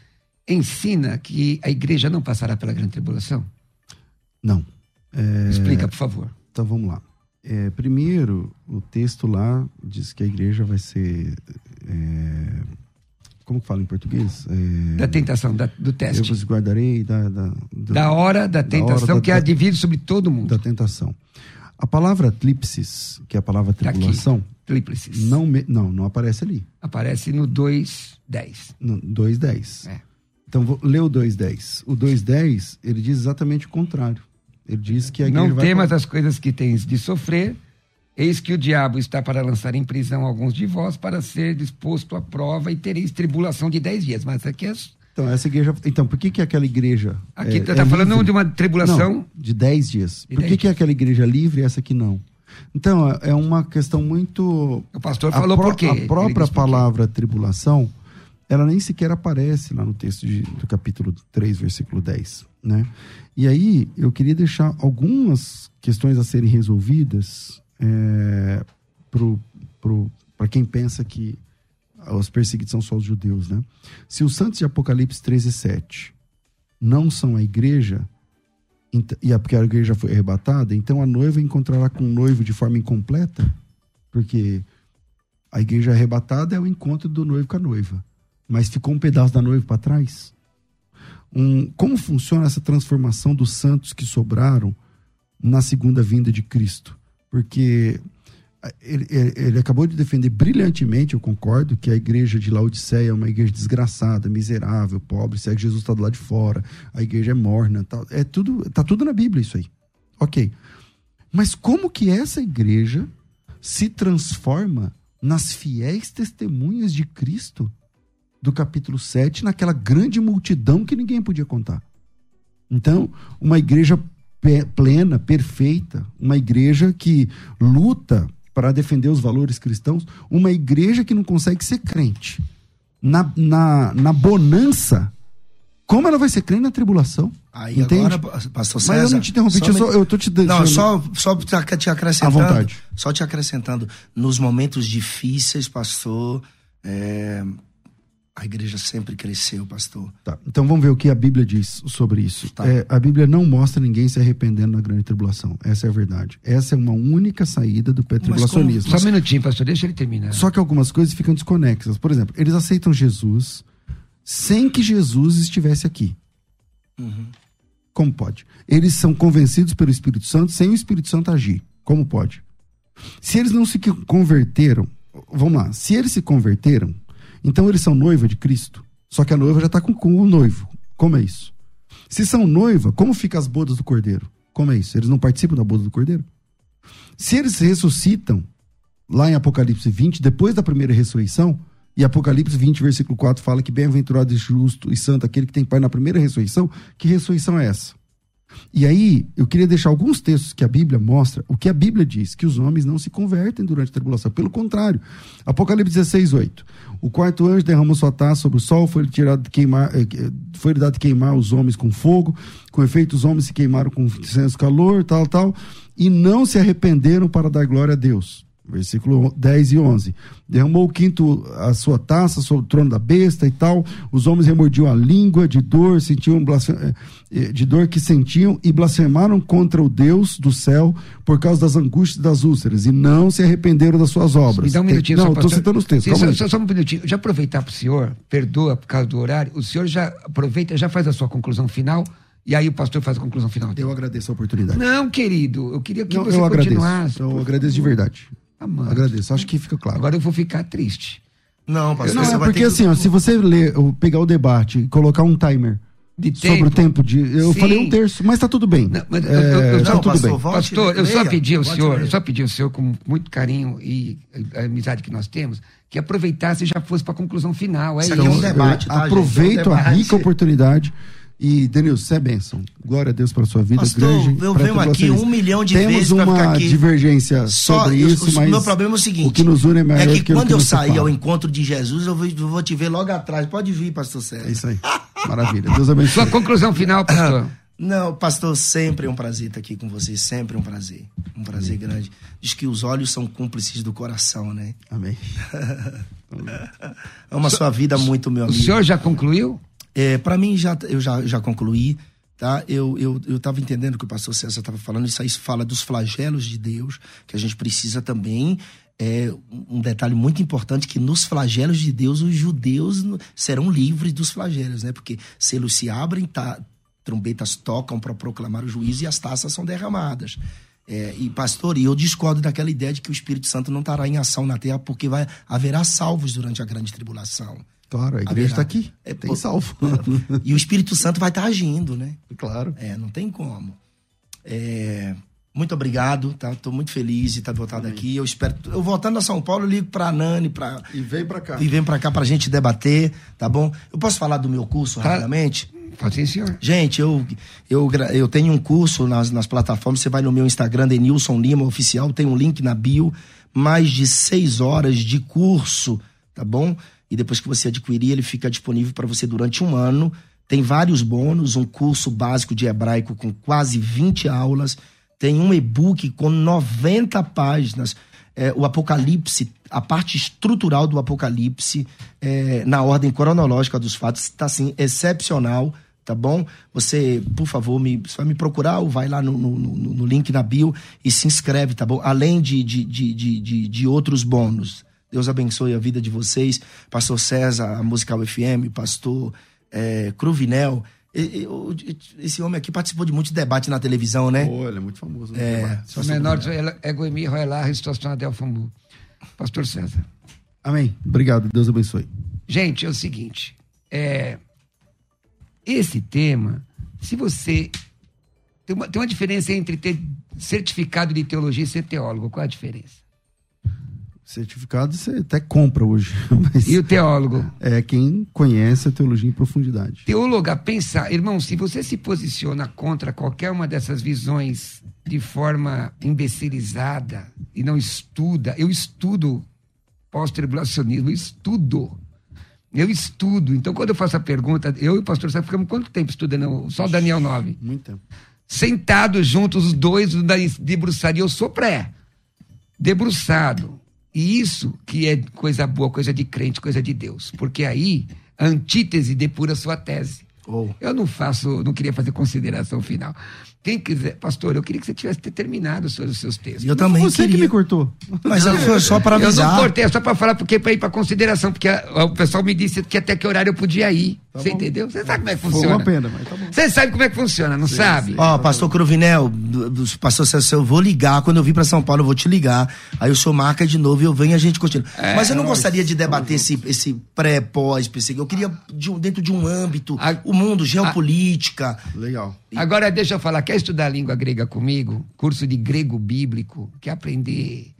ensina que a igreja não passará pela grande tribulação? Não. É... Explica, por favor. Então vamos lá. É, primeiro, o texto lá diz que a igreja vai ser. É, como que fala em português? É, da tentação, da, do teste. Eu vos guardarei da. Da, do, da hora da tentação da hora que advide sobre todo mundo. Da tentação. A palavra tlipsis, que é a palavra tá tribulação. Tríplices. Não, não, não aparece ali. Aparece no 2.10. No 2.10. É. Então, vou ler o 2.10. O 2.10, ele diz exatamente o contrário. Ele diz que a igreja Não vai... temas as coisas que tens de sofrer, eis que o diabo está para lançar em prisão alguns de vós para ser disposto à prova e tereis tribulação de dez dias. Mas aqui é... Então, essa igreja... Então, por que que aquela igreja... Aqui está é, tá falando livre? de uma tribulação... Não, de dez dias. De por que que aquela igreja livre e essa aqui não? Então, é, é uma questão muito... O pastor falou por quê? A própria palavra tribulação, ela nem sequer aparece lá no texto de, do capítulo 3, versículo 10. Né? E aí eu queria deixar algumas questões a serem resolvidas é, para quem pensa que os perseguidos são só os judeus. Né? Se os santos de Apocalipse 13, 7 não são a igreja, e porque a igreja foi arrebatada, então a noiva encontrará com o noivo de forma incompleta, porque a igreja arrebatada é o encontro do noivo com a noiva. Mas ficou um pedaço da noiva para trás um, como funciona essa transformação dos santos que sobraram na segunda vinda de Cristo. Porque ele, ele, acabou de defender brilhantemente, eu concordo, que a igreja de Laodiceia é uma igreja desgraçada, miserável, pobre, segue Jesus está do lado de fora, a igreja é morna, tal. É tudo, tá tudo na Bíblia isso aí. Ok. Mas como que essa igreja se transforma nas fiéis testemunhas de Cristo do capítulo 7, naquela grande multidão que ninguém podia contar. Então, uma igreja plena, perfeita, uma igreja que luta para defender os valores cristãos, uma igreja que não consegue ser crente. Na, na, na bonança, como ela vai ser crente na tribulação? Aí Entende? agora, pastor César... Mas eu não te interrompi, eu, só, eu tô te Não, só, só te acrescentando... À vontade. Só te acrescentando, nos momentos difíceis, pastor, é, a igreja sempre cresceu, pastor. Tá. Então vamos ver o que a Bíblia diz sobre isso. Tá. É, a Bíblia não mostra ninguém se arrependendo na grande tribulação. Essa é a verdade. Essa é uma única saída do pré-tribulacionismo. Só um minutinho, pastor, deixa ele terminar. Só que algumas coisas ficam desconexas. Por exemplo, eles aceitam Jesus sem que Jesus estivesse aqui. Uhum. Como pode? Eles são convencidos pelo Espírito Santo sem o Espírito Santo agir. Como pode? Se eles não se converteram, vamos lá, se eles se converteram, então eles são noiva de Cristo. Só que a noiva já está com, com o noivo. Como é isso? Se são noiva, como ficam as bodas do cordeiro? Como é isso? Eles não participam da boda do cordeiro? Se eles ressuscitam, lá em Apocalipse 20, depois da primeira ressurreição, e Apocalipse 20, versículo 4 fala que bem-aventurado e justo e santo aquele que tem pai na primeira ressurreição, que ressurreição é essa? E aí, eu queria deixar alguns textos que a Bíblia mostra, o que a Bíblia diz, que os homens não se convertem durante a tribulação. Pelo contrário, Apocalipse 16, 8. O quarto anjo derramou sua taça sobre o sol, foi tirado de queimar, eh, foi dado de queimar os homens com fogo, com efeito os homens se queimaram com senso calor, tal, tal, e não se arrependeram para dar glória a Deus versículo 10 e 11. Derramou o quinto a sua taça sobre o trono da besta e tal. Os homens remordiam a língua de dor, sentiam eh, de dor que sentiam e blasfemaram contra o Deus do céu por causa das angústias das úlceras e não se arrependeram das suas obras. Me dá um minutinho, Tem, Não, estou citando os textos. Sim, só, só, um minutinho. Já aproveitar para o senhor, perdoa por causa do horário, o senhor já aproveita, já faz a sua conclusão final. E aí o pastor faz a conclusão final. Eu agradeço a oportunidade. Não, querido, eu queria que não, você eu continuasse. Agradeço. Eu agradeço de verdade. Amante. Agradeço, acho que fica claro. Agora eu vou ficar triste. Não, pastor, não, é porque assim, ó, se você ler, pegar o debate e colocar um timer de tempo. sobre o tempo de. Eu Sim. falei um terço, mas tá tudo bem. Não, mas, eu, tá tudo pastor, bem. Pastor, eu só pedi ao senhor, eu só pedi ao senhor, com muito carinho e a amizade que nós temos, que aproveitasse e já fosse para a conclusão final. É isso. É um debate, tá, Aproveito é um debate. a rica oportunidade E, Denilson, você é bênção. Glória a Deus para sua vida. Pastor, grande, eu venho aqui vocês. um milhão de Temos vezes pra uma ficar aqui. divergência Só, sobre eu- isso, o mas meu problema é o seguinte: o que nos une é maior é que que o quando que eu sair ao encontro de Jesus, eu vou, eu vou te ver logo atrás. Pode vir, pastor Sérgio. É isso aí. Maravilha. Deus abençoe. Sua conclusão final, pastor. Não, pastor, sempre é um prazer estar aqui com vocês, sempre um prazer. Um prazer grande. Diz que os olhos são cúmplices do coração, né? Amém. Ama a sua vida muito, meu O amigo. senhor já concluiu? É, para mim, já, eu já, já concluí, tá? Eu, eu, eu tava entendendo o que o pastor César estava falando, isso aí fala dos flagelos de Deus, que a gente precisa também. É, um detalhe muito importante que nos flagelos de Deus os judeus serão livres dos flagelos, né? Porque selos se abrem, tá, trombetas tocam para proclamar o juízo e as taças são derramadas. É, e pastor, eu discordo daquela ideia de que o Espírito Santo não estará em ação na terra porque vai haverá salvos durante a grande tribulação. Claro, a igreja está aqui. É, Tem salvo. E o Espírito Santo vai estar agindo, né? claro. É, não tem como. É, muito obrigado, tá? Tô muito feliz de estar voltado aqui. Eu espero. Eu voltando a São Paulo, eu ligo pra Nani pra, E vem pra cá. e vem pra cá pra gente debater, tá bom? Eu posso falar do meu curso Tá. rapidamente? Pode senhor. Gente, eu, eu, eu tenho um curso nas, nas plataformas. Você vai no meu Instagram, Denilson Lima Oficial, tem um link na bio. Mais de seis horas de curso, tá bom? E depois que você adquirir, ele fica disponível para você durante um ano. Tem vários bônus, um curso básico de hebraico com quase 20 aulas. Tem um e-book com 90 páginas. É, o Apocalipse, a parte estrutural do Apocalipse, é, na ordem cronológica dos fatos, está assim, excepcional tá bom? Você, por favor, me, vai me procurar ou vai lá no, no, no- link na bio e se inscreve, tá bom? Além de, de, de, de, de outros bônus. Deus abençoe a vida de vocês. Pastor César, a Musical FM, pastor é, Cruvinel. O- Esse homem aqui participou de muito debate na televisão, né? Pô, ele é muito famoso. É. né? Sou menor de Egoemi, Roelar, Situação Adel Famu. Pastor César. Amém. Obrigado. Deus abençoe. Gente, é o seguinte. É, esse tema, se você. Tem uma, tem uma diferença entre ter certificado de teologia e ser teólogo. Qual é a diferença? Certificado você até compra hoje. E o teólogo? é quem conhece a teologia em profundidade. Teóloga, pensar, irmão, se você se posiciona contra qualquer uma dessas visões de forma imbecilizada e não estuda, eu estudo pós-tribulacionismo, eu estudo. Eu estudo. Então, quando eu faço a pergunta, eu e o pastor Sérgio ficamos quanto tempo estudando? Só o Daniel 9. Muito tempo. Sentados juntos, os dois da debruçaria. Eu sou pré. Debruçado. E isso que é coisa boa, coisa de crente, coisa de Deus. Porque aí a antítese depura sua tese. Oh. Eu não faço, não queria fazer consideração final. Quem quiser, pastor, eu queria que você tivesse terminado os seus, os seus textos. Eu também Você queria. que me cortou. Mas eu- foi só para Eu avisar. não cortei, é só para falar, porque para ir para consideração, porque a- o pessoal me disse que até que horário eu podia ir. você bom. entendeu? Você sabe como é que Foi funciona. uma pena, mas tá bom. Você sabe como é que funciona, não sabe? Ó, pastor do- pastor César, eu vou ligar, quando eu vir pra São Paulo, eu vou te ligar. Aí o senhor marca de novo e eu venho e a gente continua. Mas eu não gostaria de debater esse, esse pré, pós, PC. Eu queria de dentro de um âmbito, A- o mundo, geopolítica. Legal. Agora deixa eu falar, quer estudar língua grega comigo? Curso de grego bíblico, quer aprender,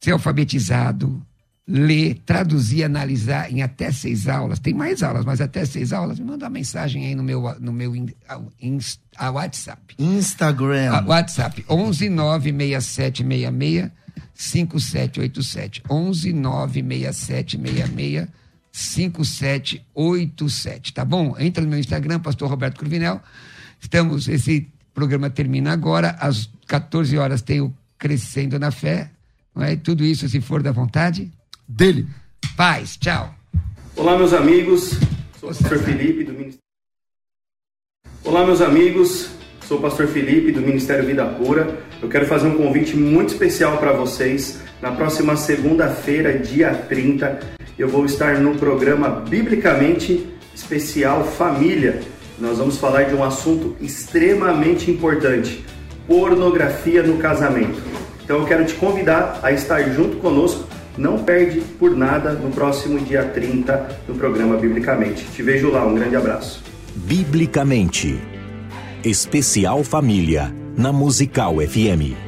ser alfabetizado, ler, traduzir, analisar em até seis aulas. Tem mais aulas, mas até seis aulas. Me manda uma mensagem aí no meu, no meu a- WhatsApp. Instagram. A WhatsApp 11 96766 5787. 11 96766 5787, tá bom? Entra no meu Instagram, Pastor Roberto Cruvinel. Estamos, esse programa termina agora, às 14 horas tem o Crescendo na Fé, não é? Tudo isso se for da vontade. Dele. Paz, tchau. Olá, meus amigos. Sou o pastor Felipe do Ministério. Olá, meus amigos. Sou o pastor Felipe do Ministério Vida Pura. Eu quero fazer um convite muito especial para vocês. Na próxima segunda-feira, dia 30, eu vou estar no programa Biblicamente Especial Família. Nós vamos falar de um assunto extremamente importante: pornografia no casamento. Então eu quero te convidar a estar junto conosco. Não perde por nada no próximo dia 30 no programa Biblicamente. Te vejo lá. Um grande abraço. Biblicamente. Especial Família, na Musical FM.